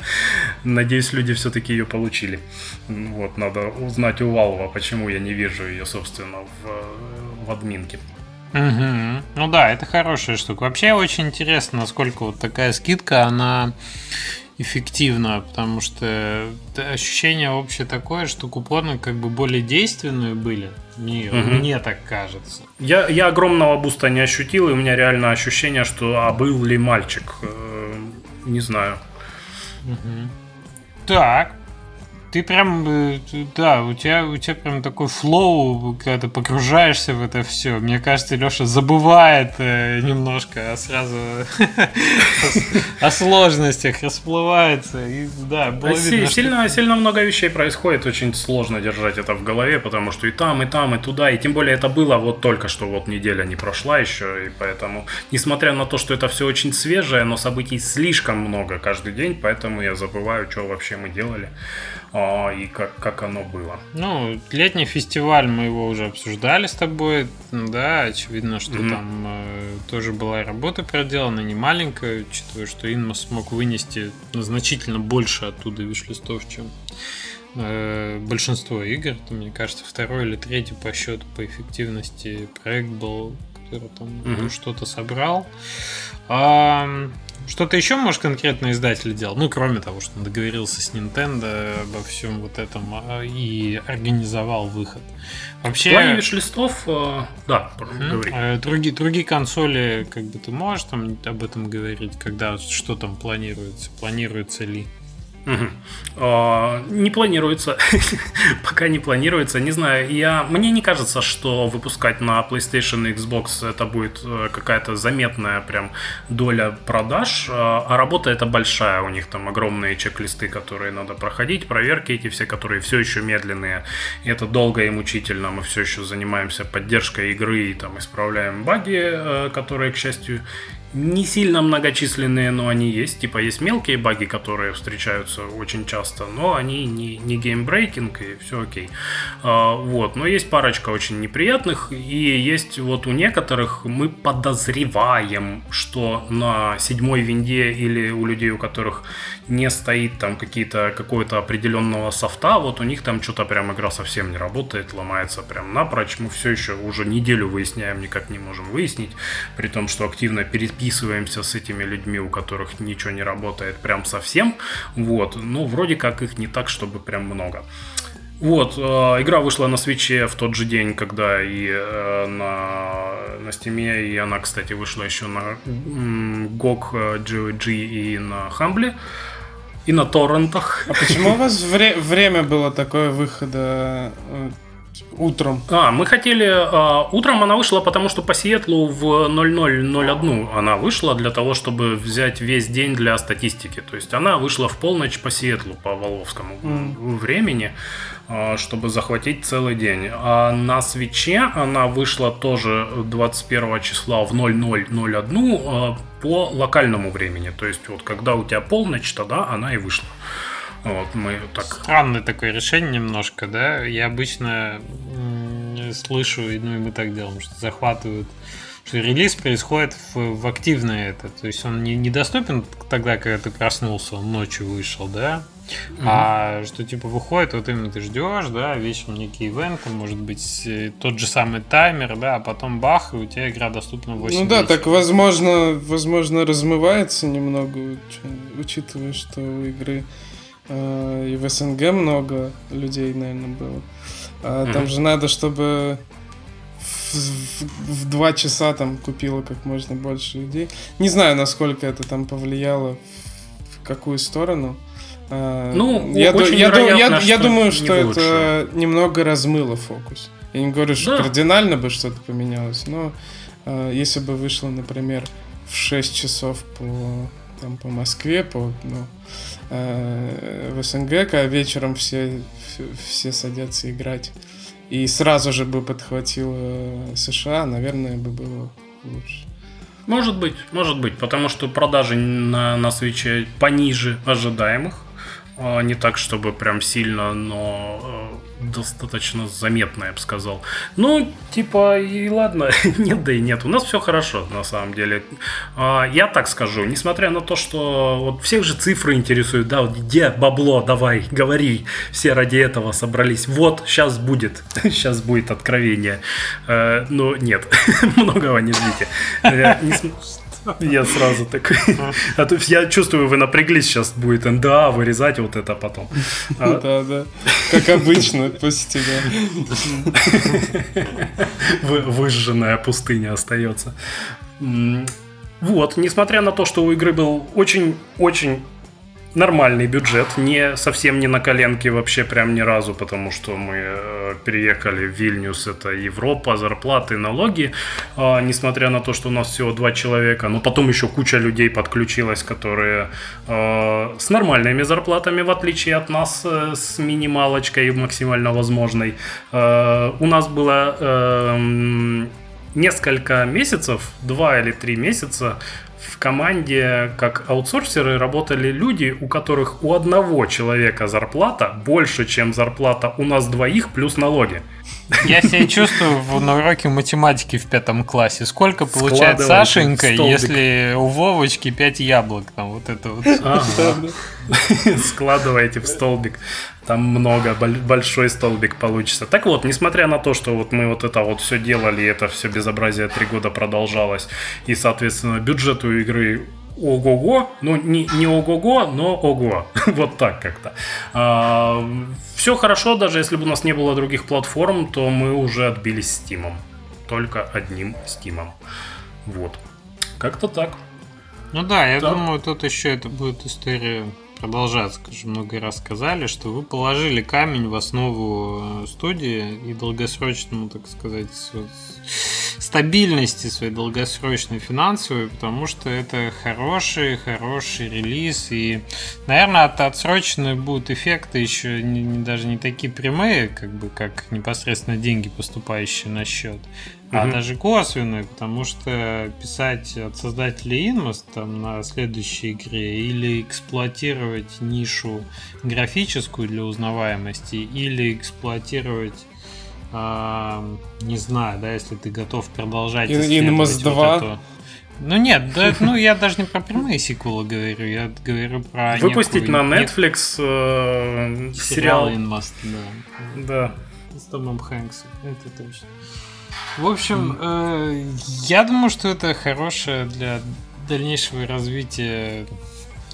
Надеюсь, люди все-таки ее получили. Вот, надо узнать у Валва, почему я не вижу ее, собственно, в, в админке. Угу. Ну да, это хорошая штука. Вообще очень интересно, насколько вот такая скидка, она эффективна, потому что ощущение общее такое, что купоны как бы более действенные были. Мне, угу. мне так кажется. Я, я огромного буста не ощутил, и у меня реально ощущение, что а был ли мальчик. Э, не знаю. Угу. Так, ты прям, э, да, у тебя, у тебя прям такой флоу, когда ты погружаешься в это все. Мне кажется, Леша забывает э, немножко, а сразу о сложностях расплывается. И, да, сильно, сильно много вещей происходит, очень сложно держать это в голове, потому что и там, и там, и туда, и тем более это было вот только что вот неделя не прошла еще, и поэтому, несмотря на то, что это все очень свежее, но событий слишком много каждый день, поэтому я забываю, что вообще мы делали а, и как, как оно было. Ну, летний фестиваль мы его уже обсуждали с тобой, да, очевидно, что mm-hmm. там э, тоже была работа проделана, не маленькая, учитывая, что Инмос смог вынести значительно больше оттуда виш-листов, чем э, большинство игр. Это, мне кажется, второй или третий по счету по эффективности проект был, который там mm-hmm. что-то собрал. А, что-то еще, может, конкретно издатель делал? Ну, кроме того, что он договорился с Nintendo обо всем вот этом а, и организовал выход. Вообще... В плане виш-листов, э, да, говори. Э, другие, другие консоли, как бы ты можешь там об этом говорить, когда что там планируется, планируется ли? Угу. не планируется. Пока не планируется. Не знаю, я... мне не кажется, что выпускать на PlayStation и Xbox это будет э, какая-то заметная прям доля продаж. А, а работа это большая. У них там огромные чек-листы, которые надо проходить, проверки эти все, которые все еще медленные. И это долго и мучительно. Мы все еще занимаемся поддержкой игры и там исправляем баги, э, которые, к счастью, не сильно многочисленные, но они есть. Типа есть мелкие баги, которые встречаются очень часто, но они не, не game-breaking и все окей. А, вот. Но есть парочка очень неприятных, и есть вот у некоторых мы подозреваем, что на седьмой винде или у людей, у которых не стоит там какие-то какого-то определенного софта, вот у них там что-то прям игра совсем не работает, ломается прям напрочь. Мы все еще уже неделю выясняем, никак не можем выяснить, при том, что активно переписываемся с этими людьми, у которых ничего не работает прям совсем. Вот, ну, вроде как их не так, чтобы прям много. Вот, э, игра вышла на свече в тот же день, когда и э, на, на Steam, и она, кстати, вышла еще на GOG, GOG и на Хамбле и на торрентах. А почему у вас вре- время было такое выхода утром? А, мы хотели... Э, утром она вышла, потому что по Сиэтлу в 00.01 она вышла для того, чтобы взять весь день для статистики. То есть она вышла в полночь по Сиэтлу, по Воловскому mm. времени, э, чтобы захватить целый день. А на свече она вышла тоже 21 числа в 00.01 э, по локальному времени. То есть вот когда у тебя полночь, тогда она и вышла. Вот, мы так... Странное такое решение немножко, да? Я обычно слышу, ну и мы так делаем, что захватывают что релиз происходит в, в активное это. То есть он не, недоступен тогда, когда ты проснулся, он ночью вышел, да? Mm-hmm. А что типа выходит, вот именно ты ждешь, да, вечером некий ивент, может быть э, тот же самый таймер, да, а потом бах, и у тебя игра доступна в 8 Ну да, вечера. так возможно, возможно размывается немного, учитывая, что у игры и в СНГ много людей, наверное, было. А mm-hmm. Там же надо, чтобы в, в, в два часа там купило как можно больше людей. Не знаю, насколько это там повлияло в, какую сторону. А, ну, я, очень я, я, я, я думаю, что не это немного размыло фокус. Я не говорю, что да. кардинально бы что-то поменялось, но э, если бы вышло, например, в 6 часов по, там, по Москве, по, ну, э, в СНГ, когда вечером все, все, все садятся играть, и сразу же бы подхватило США, наверное, бы было лучше. Может быть, может быть, потому что продажи на, на свече пониже ожидаемых. А, не так, чтобы прям сильно, но э, достаточно заметно, я бы сказал. Ну, типа, и ладно, нет, да и нет. У нас все хорошо, на самом деле. А, я так скажу, несмотря на то, что вот всех же цифры интересуют, да, вот где бабло, давай, говори. Все ради этого собрались. Вот, сейчас будет, сейчас будет откровение. Э, но нет, многого не ждите. Я сразу такой. А то я чувствую, вы напряглись, сейчас будет НДА вырезать вот это потом. А да, да. Как обычно, после тебя. Выжженная пустыня остается. Вот, несмотря на то, что у игры был очень-очень нормальный бюджет, не совсем не на коленке вообще прям ни разу, потому что мы э, переехали в Вильнюс, это Европа, зарплаты, налоги, э, несмотря на то, что у нас всего два человека, но потом еще куча людей подключилась, которые э, с нормальными зарплатами, в отличие от нас, э, с минималочкой максимально возможной. Э, у нас было э, несколько месяцев, два или три месяца, команде как аутсорсеры работали люди, у которых у одного человека зарплата больше, чем зарплата у нас двоих плюс налоги. Я себя чувствую на уроке математики в пятом классе. Сколько получает Сашенька, если у Вовочки 5 яблок? Там вот это вот. Складываете в столбик. Там много, большой столбик получится. Так вот, несмотря на то, что вот мы вот это вот все делали, это все безобразие три года продолжалось, и, соответственно, бюджет у игры ого-го, ну не, не ого-го, но ого, вот так как-то. А, все хорошо, даже если бы у нас не было других платформ, то мы уже отбились Steam. Только одним Steam. Вот. Как-то так. Ну да, я да. думаю, тут еще это будет история продолжаться, как же много раз сказали, что вы положили камень в основу э, студии и долгосрочному, так сказать, стабильности своей долгосрочной финансовой, потому что это хороший, хороший релиз, и, наверное, от отсроченные будут эффекты еще не, не, даже не такие прямые, как бы, как непосредственно деньги, поступающие на счет, а угу. даже косвенную, потому что писать от создателя Inmos там на следующей игре или эксплуатировать нишу графическую для узнаваемости, или эксплуатировать а, не знаю, да, если ты готов продолжать Inmos 2 вот эту... Ну нет, да, ну я даже не про прямые сиквелы говорю, я говорю про Выпустить некую, на Netflix э, сериал. Inmust, да. Да. С Томом Хэнксом, это точно. В общем, э, я думаю, что это хорошее для дальнейшего развития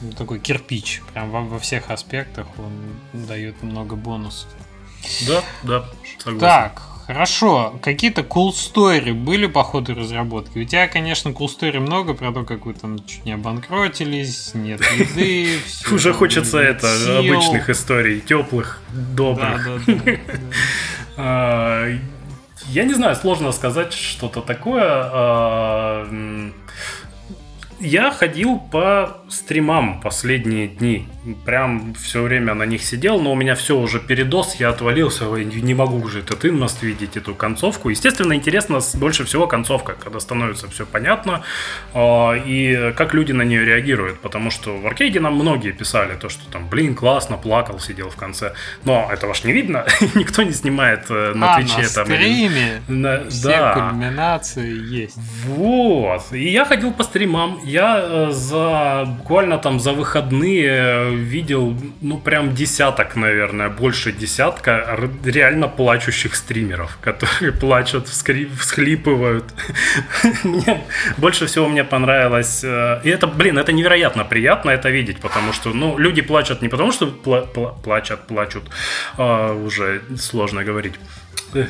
ну, такой кирпич. Прям во, во всех аспектах он дает много бонусов. Да, да, согласен. Так, хорошо. Какие-то cool story были по ходу разработки? У тебя, конечно, cool story много про то, как вы там чуть не обанкротились, нет еды. Уже хочется это, обычных историй, теплых, добрых. А, я не знаю, сложно сказать что-то такое. Я ходил по стримам последние дни. Прям все время на них сидел, но у меня все уже передос, я отвалился, не могу уже этот инмост видеть, эту концовку. Естественно, интересно больше всего концовка, когда становится все понятно, а, и как люди на нее реагируют, потому что в аркейде нам многие писали то, что там, блин, классно, плакал, сидел в конце, но этого ж не видно, никто не снимает э, на а, Твиче. На там, стриме на, все да. кульминации есть. Вот, и я ходил по стримам, я э, за буквально там за выходные видел, ну, прям десяток, наверное, больше десятка реально плачущих стримеров, которые плачут, всхлипывают. Мне больше всего мне понравилось. Э, и это, блин, это невероятно приятно это видеть, потому что, ну, люди плачут не потому, что пла- пла- плачут, плачут, а, уже сложно говорить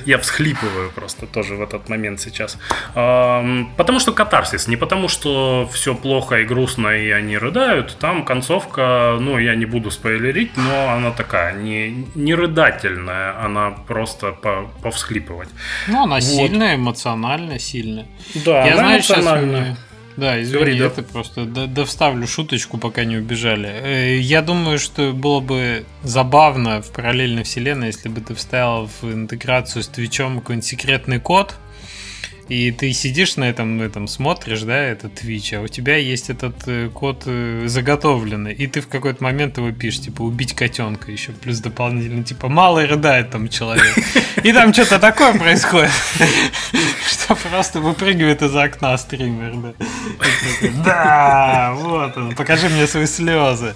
я всхлипываю просто тоже в этот момент сейчас. Потому что катарсис, не потому что все плохо и грустно, и они рыдают. Там концовка, ну, я не буду спойлерить, но она такая, не, не рыдательная, она просто по, повсхлипывать. Ну, она вот. сильная, эмоционально сильная. Да, я она знаю, эмоциональная. Сейчас да, извини, Говори, я да. просто довставлю шуточку, пока не убежали. Э, я думаю, что было бы забавно в параллельной вселенной, если бы ты вставил в интеграцию с Твичом какой-нибудь секретный код, и ты сидишь на этом, этом смотришь, да, этот Twitch, а у тебя есть этот э, код э, заготовленный, и ты в какой-то момент его пишешь, типа, убить котенка еще, плюс дополнительно, типа, мало рыдает там человек. И там что-то такое происходит, что просто выпрыгивает из окна стример, да. Да, вот он, покажи мне свои слезы.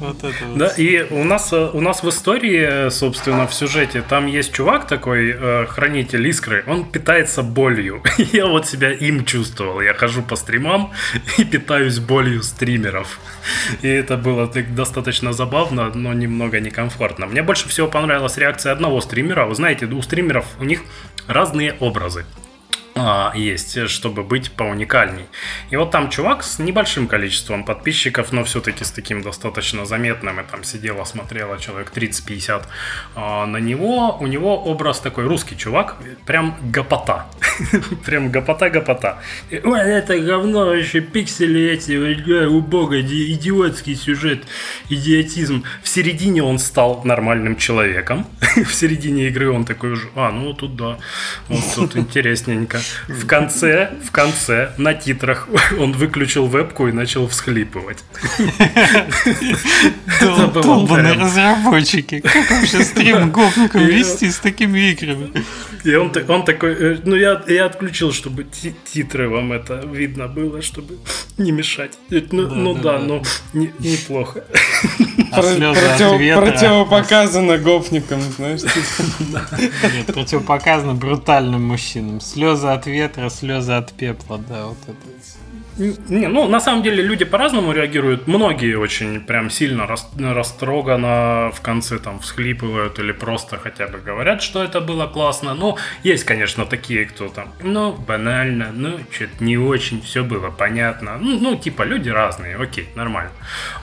Вот это. Да, и у нас, э, у нас в истории, собственно, в сюжете, там есть чувак такой, хранитель искры, он питается болью. Я вот себя им чувствовал. Я хожу по стримам и питаюсь болью стримеров. И это было достаточно забавно, но немного некомфортно. Мне больше всего понравилась реакция одного стримера. Вы знаете, у стримеров у них разные образы а, есть, чтобы быть поуникальней. И вот там чувак с небольшим количеством подписчиков, но все-таки с таким достаточно заметным, и там сидела, смотрела человек 30-50 а, на него. У него образ такой русский чувак, прям гопота. прям гопота-гопота. Ой, это говно, еще пиксели эти, убого, идиотский сюжет, идиотизм. В середине он стал нормальным человеком. в середине игры он такой уже, а, ну тут да, вот тут интересненько. В конце, в конце, на титрах он выключил вебку и начал всхлипывать. Долбаные разработчики. Как вообще стрим гопников вести с такими играми? И он, он такой, э, ну я, я отключил, чтобы титры вам это видно было, чтобы не мешать. Ну да, ну, да, да, ну не, неплохо. А Против, противопоказано гопникам, знаешь. Типа. Нет, противопоказано брутальным мужчинам. Слезы от ветра, слезы от пепла, да, вот это. Не, ну, на самом деле люди по-разному реагируют. Многие очень прям сильно растроганно в конце там всхлипывают или просто хотя бы говорят, что это было классно. Ну, есть, конечно, такие, кто там, ну, банально, ну, что-то не очень, все было понятно. Ну, ну, типа, люди разные, окей, нормально.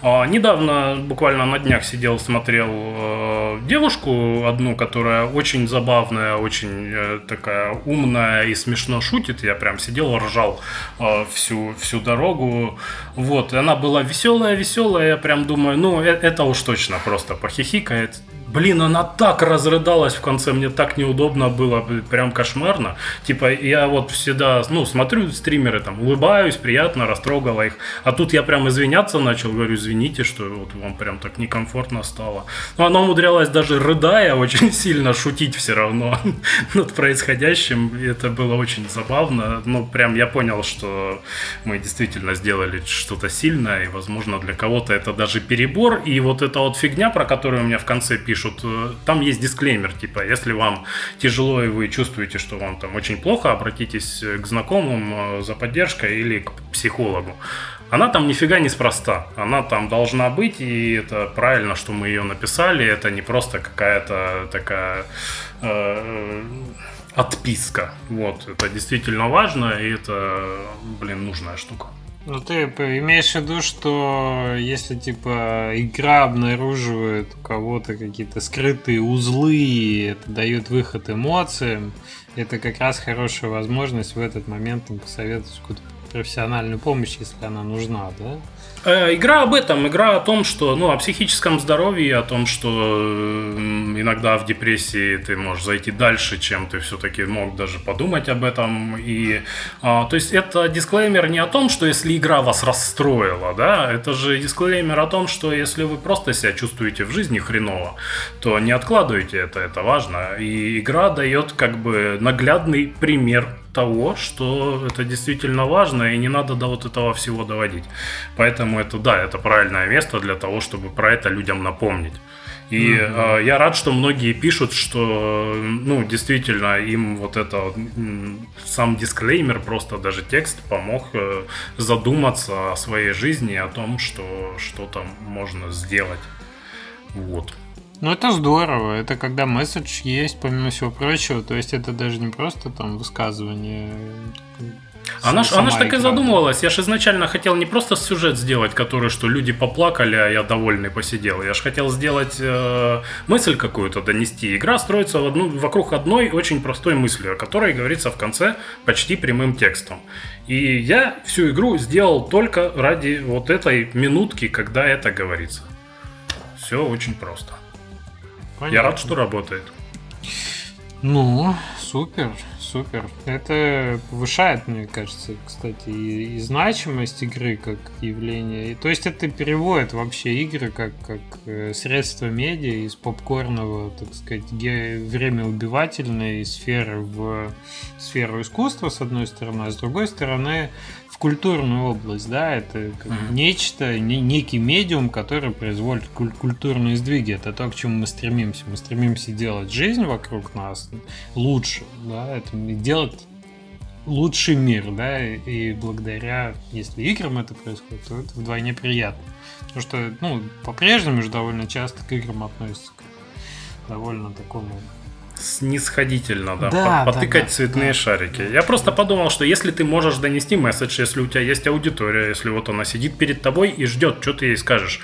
А, недавно, буквально на днях сидел, смотрел э, девушку одну, которая очень забавная, очень э, такая умная и смешно шутит. Я прям сидел, ржал э, всю, всю всю дорогу. Вот, она была веселая, веселая, я прям думаю, ну, это, это уж точно просто похихикает. Блин, она так разрыдалась в конце, мне так неудобно было, прям кошмарно. Типа, я вот всегда, ну, смотрю стримеры, там, улыбаюсь, приятно, растрогала их. А тут я прям извиняться начал, говорю, извините, что вот вам прям так некомфортно стало. Но она умудрялась даже рыдая очень сильно шутить все равно над происходящим. Это было очень забавно. Ну, прям я понял, что мы действительно сделали что-то сильное, и, возможно, для кого-то это даже перебор. И вот эта вот фигня, про которую у меня в конце пишут, пишут, э, там есть дисклеймер, типа, если вам тяжело и вы чувствуете, что вам там очень плохо, обратитесь к знакомым э, за поддержкой или к психологу. Она там нифига не спроста. Она там должна быть, и это правильно, что мы ее написали. Это не просто какая-то такая э, отписка. Вот, это действительно важно, и это, блин, нужная штука. Ну ты имеешь в виду, что если типа игра обнаруживает у кого-то какие-то скрытые узлы, и это дает выход эмоциям, это как раз хорошая возможность в этот момент им посоветовать какую-то профессиональную помощь, если она нужна, да? Э, игра об этом, игра о том, что, ну, о психическом здоровье, о том, что иногда в депрессии ты можешь зайти дальше, чем ты все-таки мог даже подумать об этом. И, а, то есть это дисклеймер не о том, что если игра вас расстроила, да, это же дисклеймер о том, что если вы просто себя чувствуете в жизни хреново, то не откладывайте это, это важно. И игра дает как бы наглядный пример того, что это действительно важно, и не надо до вот этого всего доводить. Поэтому это, да, это правильное место для того, чтобы про это людям напомнить. И mm-hmm. э, я рад, что многие пишут, что, ну, действительно, им вот это сам дисклеймер, просто даже текст помог э, задуматься о своей жизни, о том, что что там можно сделать. Вот. Ну, это здорово. Это когда месседж есть, помимо всего прочего. То есть это даже не просто там высказывание. Она ж, она ж так и задумывалась. Я же изначально хотел не просто сюжет сделать, который, что люди поплакали, а я довольный посидел. Я же хотел сделать э, мысль какую-то донести. Игра строится в одну, вокруг одной очень простой мысли, о которой говорится в конце почти прямым текстом. И я всю игру сделал только ради вот этой минутки, когда это говорится. Все очень просто. Понятно. Я рад, что работает. Ну, супер, супер. Это повышает, мне кажется, кстати, и, и значимость игры как явление. И, то есть это переводит вообще игры как, как э, средство медиа из попкорного, так сказать, время убивательной сферы в сферу искусства, с одной стороны, а с другой стороны культурную область, да, это как mm-hmm. нечто, не, некий медиум, который производит куль- культурные сдвиги. Это то, к чему мы стремимся. Мы стремимся делать жизнь вокруг нас лучше, да, это делать лучший мир, да, и благодаря, если играм это происходит, то это вдвойне приятно. Потому что, ну, по-прежнему же довольно часто к играм относятся к довольно такому снисходительно, да, да потыкать да, цветные да. шарики. Я просто подумал, что если ты можешь донести месседж, если у тебя есть аудитория, если вот она сидит перед тобой и ждет, что ты ей скажешь,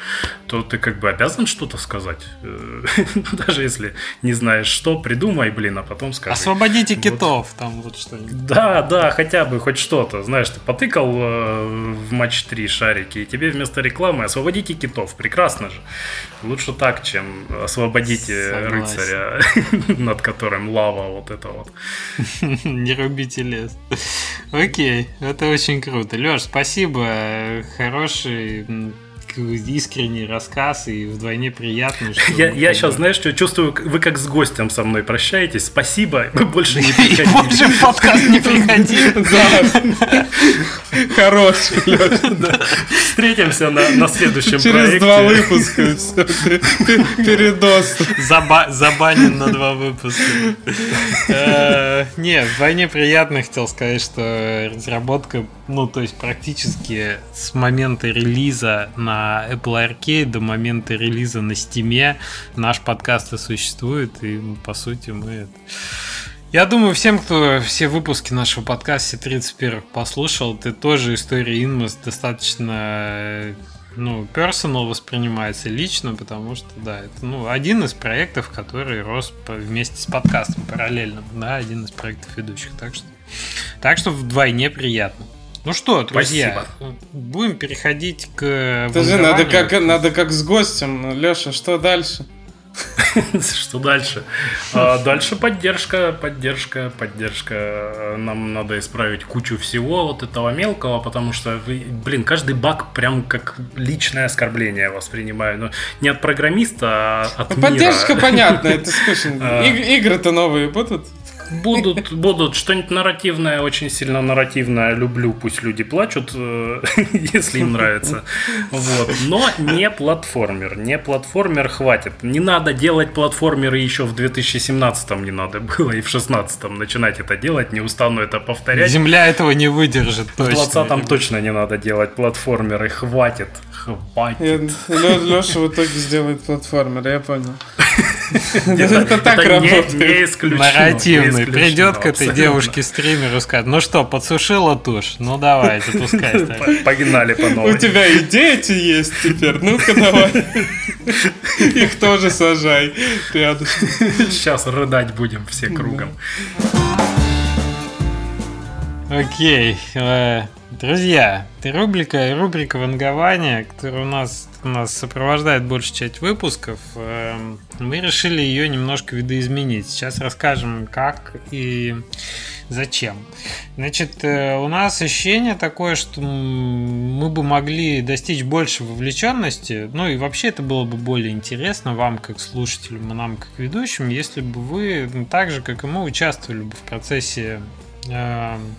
то ты как бы обязан что-то сказать. Э, даже если не знаешь что, придумай, блин, а потом скажи. Освободите китов, вот. там вот что-нибудь. Да, да, хотя бы хоть что-то. Знаешь, ты потыкал э, в матч 3 шарики, и тебе вместо рекламы освободите китов. Прекрасно же. Лучше так, чем освободите Согласен. рыцаря над которым лава вот это вот. Не рубите лес. Окей, это очень круто. Леш, спасибо. Хороший искренний рассказ и вдвойне приятно. Что я, я сейчас, знаешь, что чувствую, вы как с гостем со мной прощаетесь. Спасибо, вы больше не приходите. Больше в подкаст не приходи. Хороший, Встретимся на следующем проекте. Через два выпуска передост. Забанен на два выпуска. Э, нет, вдвойне приятно хотел сказать, что разработка, ну, то есть практически с момента релиза на Apple Arcade до момента релиза на Steam. Наш подкаст и существует, и по сути мы это... Я думаю, всем, кто все выпуски нашего подкаста, все 31 послушал, ты тоже история Инмос достаточно ну, personal воспринимается лично, потому что, да, это, ну, один из проектов, который рос вместе с подкастом параллельно, да, один из проектов ведущих, так что, так что вдвойне приятно. Ну что, друзья, Спасибо. будем переходить к Подожди, надо как, надо как с гостем. Леша, что дальше? Что дальше? А, дальше поддержка, поддержка, поддержка. Нам надо исправить кучу всего вот этого мелкого, потому что, блин, каждый баг прям как личное оскорбление воспринимаю. Но не от программиста, а от мира. Поддержка понятно, это скучно. Игры-то новые будут? Будут, будут что-нибудь нарративное, очень сильно нарративное. Люблю, пусть люди плачут, э, если им нравится. Вот. Но не платформер. Не платформер хватит. Не надо делать платформеры еще в 2017 не надо было и в 2016 начинать это делать. Не устану это повторять. Земля этого не выдержит точно. В 2020 точно не надо делать платформеры. Хватит. Хватит. Леша в итоге сделает платформер, я понял. Это так работает. Не исключено. Нарративный. Придет к этой девушке-стримеру скажет, ну что, подсушила тушь? Ну давайте, пускай. Погнали по новой. У тебя и дети есть теперь, ну-ка давай. Их тоже сажай рядышком. Сейчас рыдать будем все кругом. Окей. Э, друзья, рубрика, рубрика вангования, которая у нас, у нас сопровождает большую часть выпусков, эм, мы решили ее немножко видоизменить. Сейчас расскажем, как и зачем. Значит, э, у нас ощущение такое, что мы бы могли достичь больше вовлеченности, ну и вообще это было бы более интересно вам, как слушателям, и нам, как ведущим, если бы вы так же, как и мы, участвовали бы в процессе эм,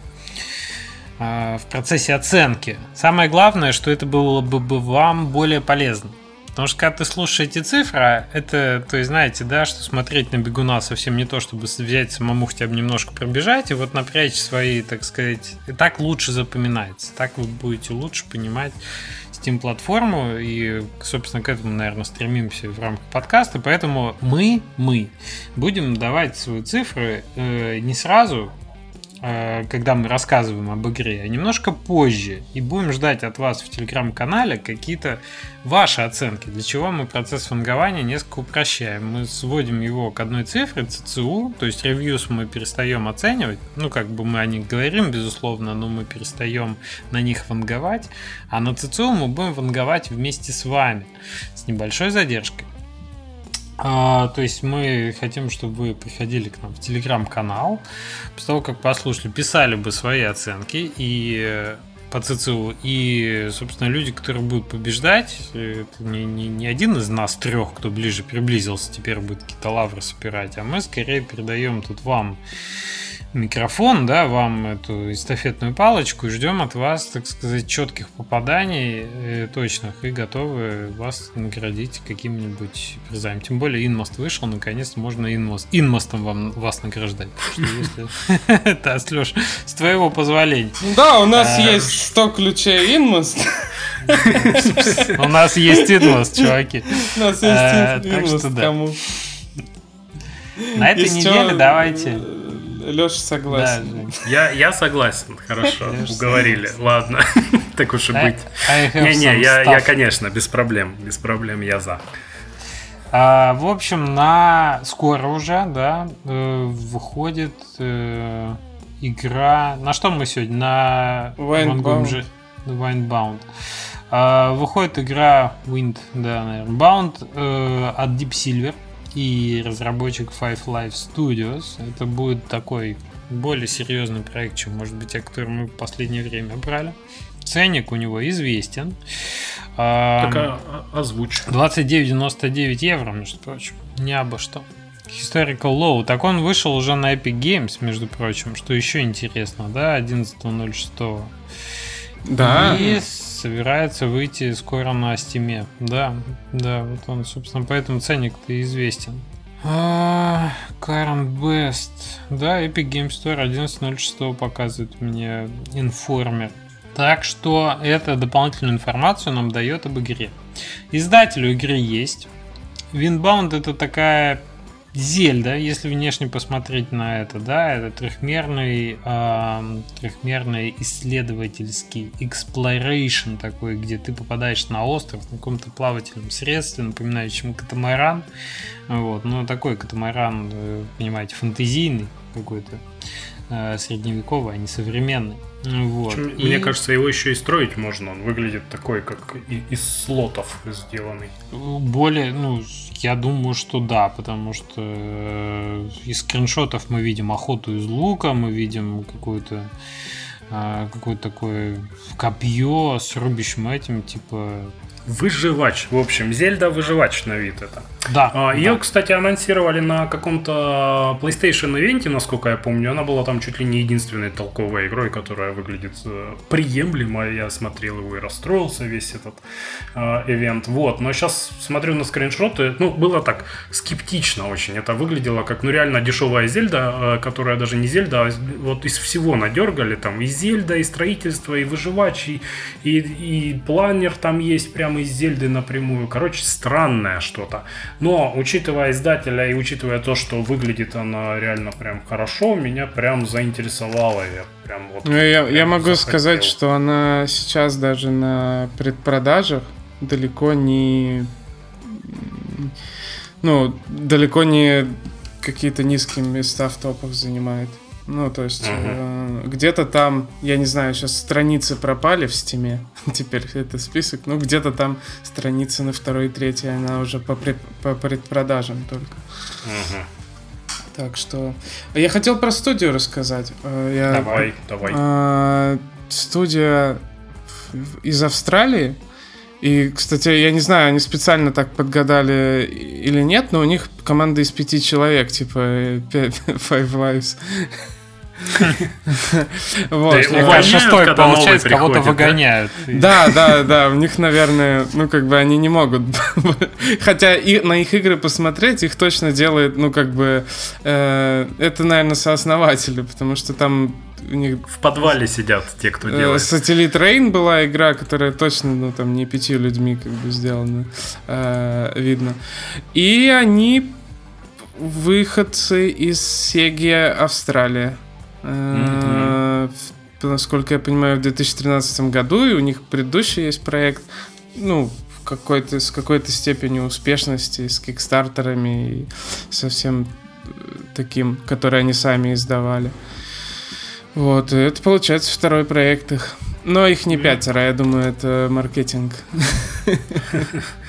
в процессе оценки. Самое главное, что это было бы вам более полезно. Потому что когда ты слушаешь эти цифры, это, то есть знаете, да, что смотреть на бегуна совсем не то, чтобы взять самому хотя бы немножко пробежать и вот напрячь свои, так сказать, и так лучше запоминается. Так вы будете лучше понимать Steam платформу и, собственно, к этому, наверное, стремимся в рамках подкаста. Поэтому мы, мы будем давать свои цифры э, не сразу, когда мы рассказываем об игре, а немножко позже. И будем ждать от вас в телеграм-канале какие-то ваши оценки, для чего мы процесс фангования несколько упрощаем. Мы сводим его к одной цифре, ЦЦУ, то есть ревьюс мы перестаем оценивать, ну как бы мы о них говорим, безусловно, но мы перестаем на них ванговать, а на ЦЦУ мы будем ванговать вместе с вами, с небольшой задержкой. А, то есть мы хотим, чтобы вы приходили к нам в телеграм-канал, после того, как послушали, писали бы свои оценки и э, по ЦЦУ. И, собственно, люди, которые будут побеждать, это не, не, не один из нас трех, кто ближе приблизился, теперь будет какие-то лавры собирать, а мы скорее передаем тут вам микрофон, да, вам эту эстафетную палочку и ждем от вас, так сказать, четких попаданий э, точных и готовы вас наградить каким-нибудь призами. Тем более Инмост вышел, наконец-то можно Инмост, Инмостом вам, вас награждать. Это, Леш, с твоего позволения. Да, у нас а, есть 100 ключей Инмост. У нас есть Инмост, чуваки. У нас есть а, Инмост, кому? На этой неделе давайте Леша согласен. Да, я, я согласен, хорошо, уговорили. Ладно, так уж и быть. Не-не, я, я, конечно, без проблем, без проблем я за. А, в общем, на скоро уже, да, э, выходит э, игра. На что мы сегодня? На Windbound. Windbound. А, выходит игра Wind, да, наверное, Bound э, от Deep Silver и разработчик Five Life Studios. Это будет такой более серьезный проект, чем, может быть, те, которые мы в последнее время брали. Ценник у него известен. Так а, озвучь. 29,99 евро, между прочим. Не обо что. Historical Low. Так он вышел уже на Epic Games, между прочим, что еще интересно, да, 11.06. Да. И собирается выйти скоро на Steam. Да, да, вот он, собственно, поэтому ценник-то известен. А, Current Best. Да, Epic Game Store 11.06 показывает мне информер. Так что это дополнительную информацию нам дает об игре. Издатель у игры есть. Windbound это такая Зельда, если внешне посмотреть на это, да, это трехмерный, э, трехмерный исследовательский exploration такой, где ты попадаешь на остров на каком-то плавательном средстве, напоминающем катамаран, вот, ну такой катамаран, понимаете, фантазийный какой-то. Э, средневековый, а не современный. Вот. Причем, и... Мне кажется, его еще и строить можно. Он выглядит такой, как из слотов сделанный. Более, ну, я думаю, что да, потому что э, из скриншотов мы видим охоту из лука, мы видим какую-то э, какое-то такое копье с рубящим этим, типа Выживач. В общем, Зельда выживач на вид это. Да. А, ее, да. кстати, анонсировали на каком-то PlayStation ивенте, насколько я помню. Она была там чуть ли не единственной толковой игрой, которая выглядит э, приемлемо. Я смотрел его и расстроился весь этот э, ивент. Вот. Но сейчас смотрю на скриншоты. Ну, было так скептично очень. Это выглядело как, ну, реально дешевая Зельда, которая даже не Зельда, а вот из всего надергали. Там и Зельда, и строительство, и выживач, и, и, и планер там есть прям из Зельды напрямую. Короче, странное что-то. Но, учитывая издателя и учитывая то, что выглядит она реально прям хорошо, меня прям заинтересовало. Я прям вот... Ну, я, я могу захотел. сказать, что она сейчас даже на предпродажах далеко не... Ну, далеко не какие-то низкие места в топах занимает. Ну, то есть, uh-huh. э, где-то там, я не знаю, сейчас страницы пропали в стиме, теперь это список, ну, где-то там страницы на второй и третьей, она уже по, пред, по предпродажам только. Uh-huh. Так что... Я хотел про студию рассказать. Э, я, давай, давай. Э, студия из Австралии, и, кстати, я не знаю, они специально так подгадали или нет, но у них команда из пяти человек, типа Five Wives. Вот. Шестой, получается, кого-то выгоняют. Да, да, да, у них, наверное, ну, как бы они не могут. Хотя и на их игры посмотреть, их точно делает, ну, как бы, э, это, наверное, сооснователи, потому что там у них... В подвале сидят те, кто э, делает. Сателлит Рейн была игра, которая точно, ну, там, не пятью людьми как бы сделана, э, видно. И они выходцы из Сеги Австралия. Mm-hmm. Насколько я понимаю, в 2013 году, и у них предыдущий есть проект, ну, какой-то, с какой-то степенью успешности, с кикстартерами и совсем э, таким, который они сами издавали. Вот, и это получается второй проект их. Но их не пятеро, я думаю, это маркетинг.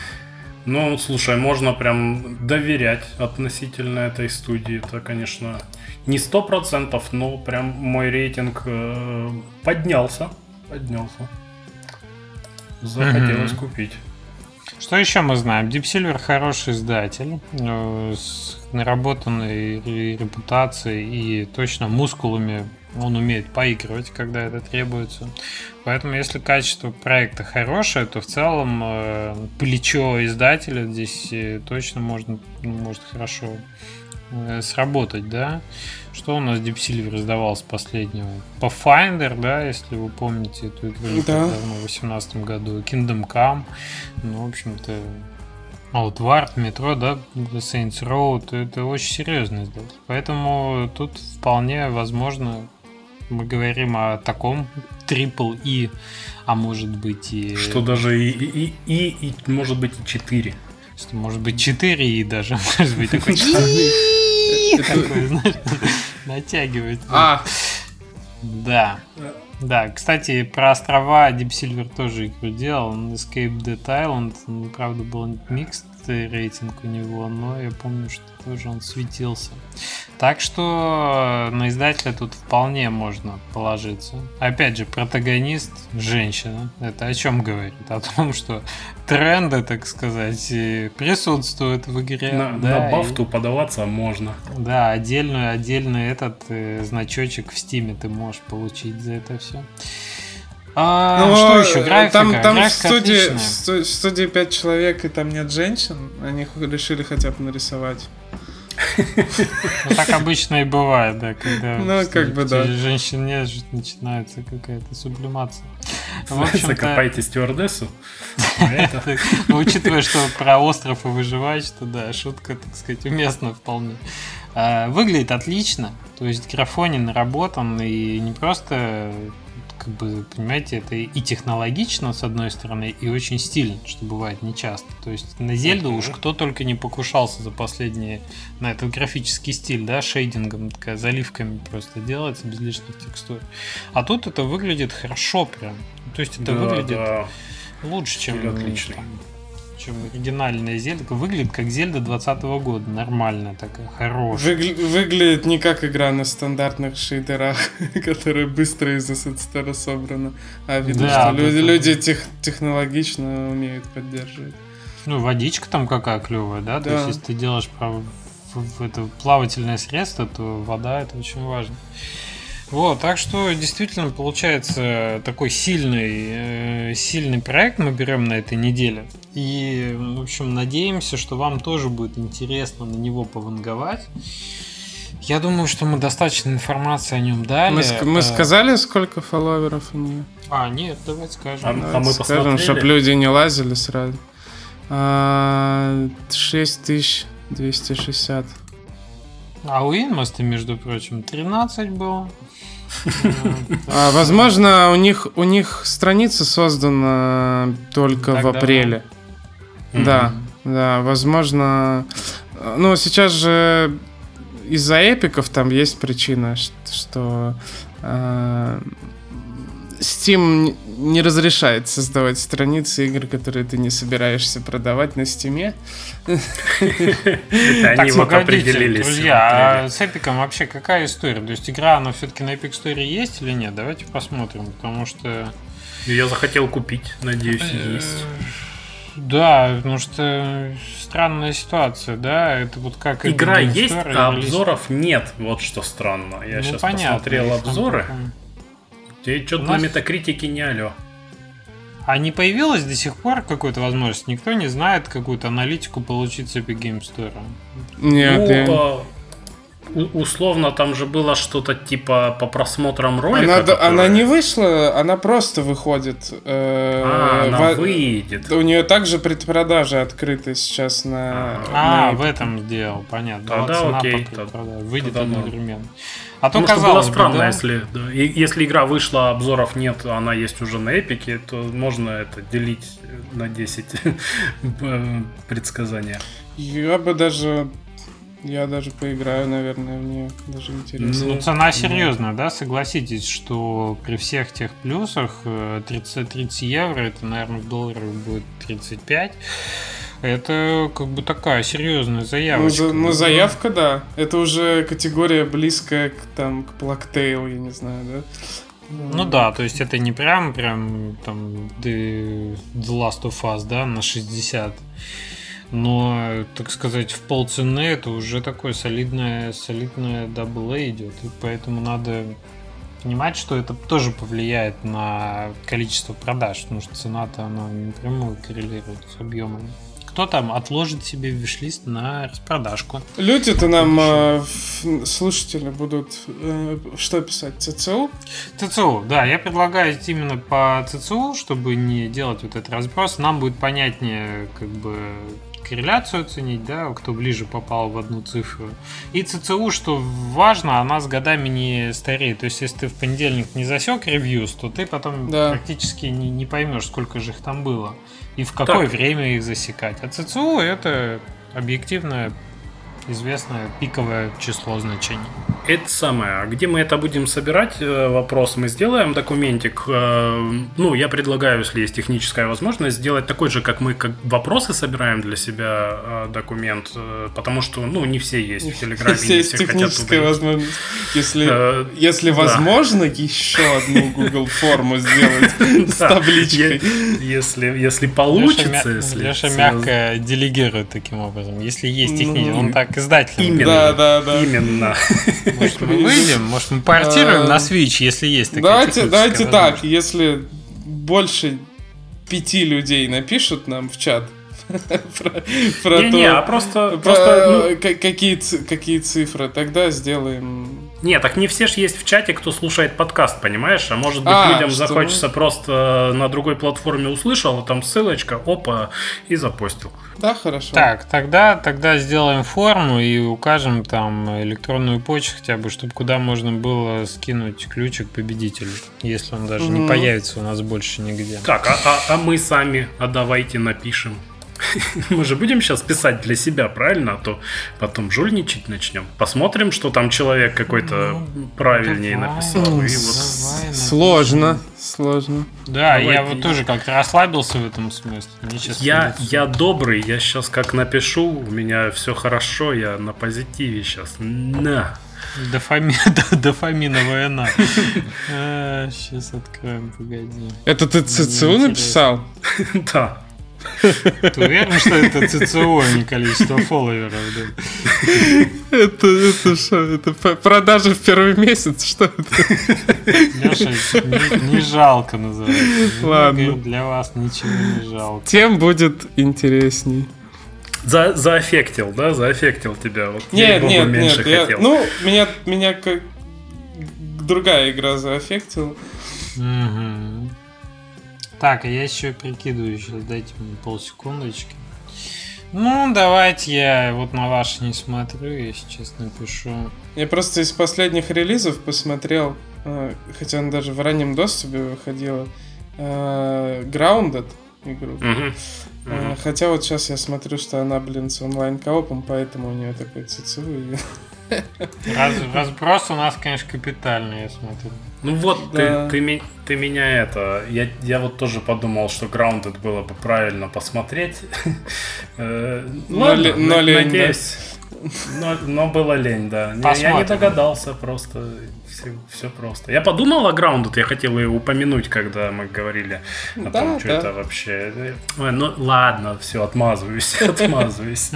Ну, слушай, можно прям доверять относительно этой студии. Это, конечно, не сто процентов, но прям мой рейтинг э, поднялся. Поднялся. Захотелось mm-hmm. купить. Что еще мы знаем? Deep Silver хороший издатель э, с наработанной репутацией и точно мускулами он умеет поигрывать, когда это требуется. Поэтому, если качество проекта хорошее, то в целом э, плечо издателя здесь э, точно можно, ну, может хорошо э, сработать, да. Что у нас Deep Silver издавал с последнего? Pathfinder, да, если вы помните эту игру да. давно, в 2018 году. Kingdom Come. Ну, в общем-то, Outward, метро, да, Saints Row, это очень серьезно издатель. Поэтому тут вполне возможно мы говорим о таком трипл И, а может быть и... Что даже и, и, и, и может быть и 4. Что может быть 4 и даже, может быть такой... Натягивает. А. Да. Да, кстати, про острова Deep Silver тоже игру делал. Он Escape Dead Island, правда, был микс рейтинг у него, но я помню, что тоже он светился. Так что на издателя тут вполне можно положиться. Опять же, протагонист женщина. Это о чем говорит? О том, что тренды, так сказать, присутствуют в игре. На, да, на бафту и... подаваться можно. Да, отдельную, отдельный этот э, значочек в стиме ты можешь получить за это все. А, ну, что еще? Графика. Там, там в, студии, в студии 5 человек, и там нет женщин. Они решили хотя бы нарисовать. Ну, так обычно и бывает, да, когда ну, как бы, да. женщин нет, начинается какая-то сублимация. Закопайте стюардессу. Ну, учитывая, что про остров и выживать, что да, шутка, так сказать, уместна вполне. А, выглядит отлично, то есть графоне наработан и не просто как бы, понимаете, это и технологично, с одной стороны, и очень стильно, что бывает нечасто. То есть на Зельду уж кто только не покушался за последние, на этот графический стиль, да, шейдингом, такая заливками просто делается, без лишних текстур. А тут это выглядит хорошо прям. То есть это да, выглядит да. лучше, чем... Отличный. Там, чем оригинальная Зельда. Выглядит как Зельда 2020 года. Нормальная такая, хорошая. Выгля- выглядит не как игра на стандартных шейдерах, которая быстро из ассетстора собрана. А видно, да, что люди, люди тех, технологично умеют поддерживать. Ну, водичка там какая клевая, да? да. То есть, если ты делаешь в, в, в это плавательное средство, то вода это очень важно. Вот, так что действительно получается такой сильный, э, сильный проект мы берем на этой неделе. И, в общем, надеемся, что вам тоже будет интересно на него пованговать. Я думаю, что мы достаточно информации о нем дали. Мы, мы э, сказали, сколько фолловеров у нее? А, нет, давайте скажем. А, давайте а мы скажем, чтобы люди не лазили сразу. А, 6260. А у Инмоста, между прочим, 13 было. А, возможно, у них у них страница создана только так в апреле. Да, да, возможно. Ну, сейчас же из-за эпиков там есть причина, что э, Steam не разрешает создавать страницы игр, которые ты не собираешься продавать на Стиме. Они вот определились. Друзья, а с Эпиком вообще какая история? То есть игра, она все-таки на Epic Store есть или нет? Давайте посмотрим, потому что... Я захотел купить, надеюсь, э, есть. Да, потому что странная ситуация, да, это вот как... Игра есть, а обзоров нет, вот что странно. Я сейчас ну, посмотрел обзоры. Ты что-то нас... на метакритике не алё. А не появилась до сих пор какой-то возможность? Никто не знает какую-то аналитику получить с Epic Game Store? Нет, ну, я... А, условно там же было что-то типа по просмотрам ролика. Она, которая... она не вышла, она просто выходит. Э, а, она в... выйдет. У нее также предпродажа открыта сейчас на. А, на... в этом сделал, понятно. Тогда вот окей. Выйдет тогда одновременно. А то Потому казалось было странно, да? если, да, если игра вышла, обзоров нет, она есть уже на эпике, то можно это делить на 10 э, предсказания. Я бы даже я даже поиграю, наверное, мне даже интересно. Ну, цена серьезная, да, согласитесь, что при всех тех плюсах 30, э, 30 евро, это, наверное, в долларах будет 35. Это как бы такая серьезная заявка. Ну, за, ну, заявка, да. Это уже категория близкая к, там, к Blacktail, я не знаю, да? Ну да, то есть это не прям, прям там The, The Last of Us, да, на 60. Но, так сказать, в полцены это уже такое солидное, солидное double A идет. И поэтому надо понимать, что это тоже повлияет на количество продаж, потому что цена-то она напрямую коррелирует с объемами кто там отложит себе вишлист на распродажку. Люди-то нам э, слушатели будут э, что писать? ЦЦУ? ЦЦУ, да. Я предлагаю именно по ЦЦУ, чтобы не делать вот этот разброс. Нам будет понятнее, как бы корреляцию оценить, да, кто ближе попал в одну цифру. И ЦЦУ, что важно, она с годами не стареет. То есть, если ты в понедельник не засек ревьюс, то ты потом да. практически не, не поймешь, сколько же их там было и в какое так. время их засекать. А ЦЦУ это объективное известное пиковое число значений. Это самое. А где мы это будем собирать? Э, вопрос. Мы сделаем документик. Э, ну, я предлагаю, если есть техническая возможность, сделать такой же, как мы как вопросы собираем для себя э, документ, потому что, ну, не все есть в Телеграме. Если есть техническая возможность. Если, если возможно, еще одну Google форму сделать с табличкой. Если, если получится. Если Леша мягко делегирует таким образом. Если есть ну, техническая, он так издателем. Именно. Да, да, да. Именно. Может, мы выйдем? Может, мы портируем на Switch, если есть такая Давайте, давайте так, если больше пяти людей напишут нам в чат, про, про не, то, не, а просто, про, просто ну... какие, какие цифры, тогда сделаем Нет, так не все ж есть в чате, кто слушает подкаст, понимаешь? А может быть, А, людям что захочется просто на другой платформе услышал, а там ссылочка, опа, и запостил. Да, хорошо. Так, тогда, тогда сделаем форму и укажем там электронную почту хотя бы, чтобы куда можно было скинуть ключик победителю, если он даже не Мгм. появится у нас больше нигде. Так, а, а- а мы сами, а давайте напишем. Мы же будем сейчас писать для себя, правильно? А то потом жульничать начнем. Посмотрим, что там человек какой-то правильнее давай. написал. И вот Сложно, сложно. Да, я Давайте. вот тоже как-то расслабился в этом смысле. Мне Я, я добрый, я сейчас как напишу, у меня все хорошо, я на позитиве сейчас. На. Дофами... Дофаминовая на. Сейчас откроем, погоди. Это ты ЦЦУ написал? Да. Ты уверен, что это ЦЦО, а не количество фолловеров? да? Это, это что? Это продажи в первый месяц? Что это? Леша, не, не жалко называется. Ладно. Для вас ничего не жалко. Тем будет интересней. За, заэффектил, да? Заэффектил тебя. Вот Нет, нет, меньше нет. я- хотел. ну, меня, меня как другая игра заэффектила. Мгм. Так, а я еще прикидываю, сейчас дайте мне полсекундочки. Ну, давайте я вот на ваш не смотрю, я сейчас напишу. Я просто из последних релизов посмотрел, э, хотя она даже в раннем доступе выходила, э, Grounded игру. Мгм. Хотя вот сейчас я смотрю, что она, блин, с онлайн-коопом, поэтому у нее такой ЦЦУ. и- Раз- разброс у нас, конечно, капитальный, я смотрю. Ну вот, Да. ты, ты, ты меня это... Я, я вот тоже подумал, что Grounded было бы правильно посмотреть. Э, Но лень. Но, но было лень, да. Я не догадался просто. Все, просто. Я подумал о Grounded, я хотел ее упомянуть, когда мы говорили о Да, том, что да. это вообще... Ой, ну ладно, все, отмазываюсь, отмазываюсь.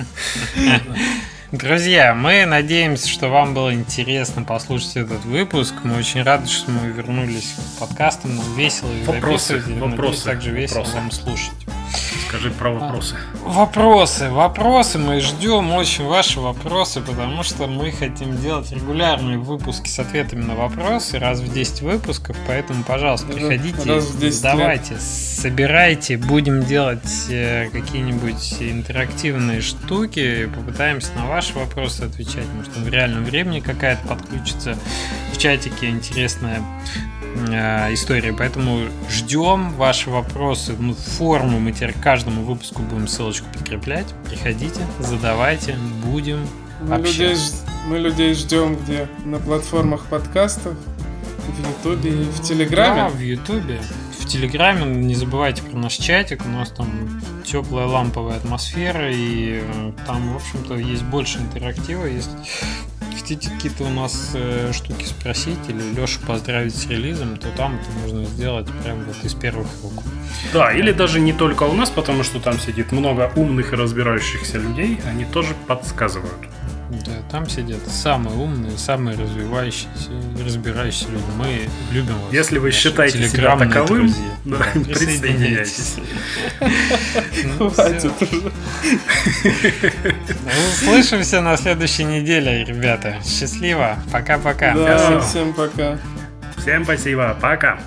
Друзья, мы надеемся, что вам было интересно послушать этот выпуск. Мы очень рады, что мы вернулись к подкастам. Нам весело их Вопросы, записывать. и, надеюсь, вопросы, также весело вопросы. вам слушать. Скажи про вопросы. Вопросы, вопросы, мы ждем очень ваши вопросы, потому что мы хотим делать регулярные выпуски с ответами на вопросы. Раз в 10 выпусков, поэтому, пожалуйста, приходите, раз в 10 задавайте, собирайте, будем делать э, какие-нибудь интерактивные штуки, попытаемся на ваши вопросы отвечать, может в реальном времени какая-то подключится в чатике интересная э, история. Поэтому ждем ваши вопросы. Ну, форму мы теперь к каждому выпуску будем ссылочку прикреплять. Приходите, задавайте, будем Мы людей, общаться. ж- мы людей ждем где? На платформах подкастов, в Ютубе и в Да, Телеграме. в Ютубе. В Телеграме не забывайте про наш чатик. У нас там теплая ламповая атмосфера. И э, там, в общем-то, есть больше интерактива. Если хотите какие-то у нас э, штуки спросить или Лешу поздравить с релизом, то там это можно сделать прямо вот из первых рук. Да, или даже не только у нас, потому что там сидит много умных и разбирающихся людей, они тоже подсказывают. Да, там сидят самые умные, самые развивающиеся, разбирающиеся люди. Мы любим вас. Если вы считаете себя таковым, друзья. да, Да, присоединяйтесь. Ну, Хватит. Ну, Услышимся на следующей неделе, ребята. Счастливо. Пока-пока. Да, всем пока. Всем спасибо, пока.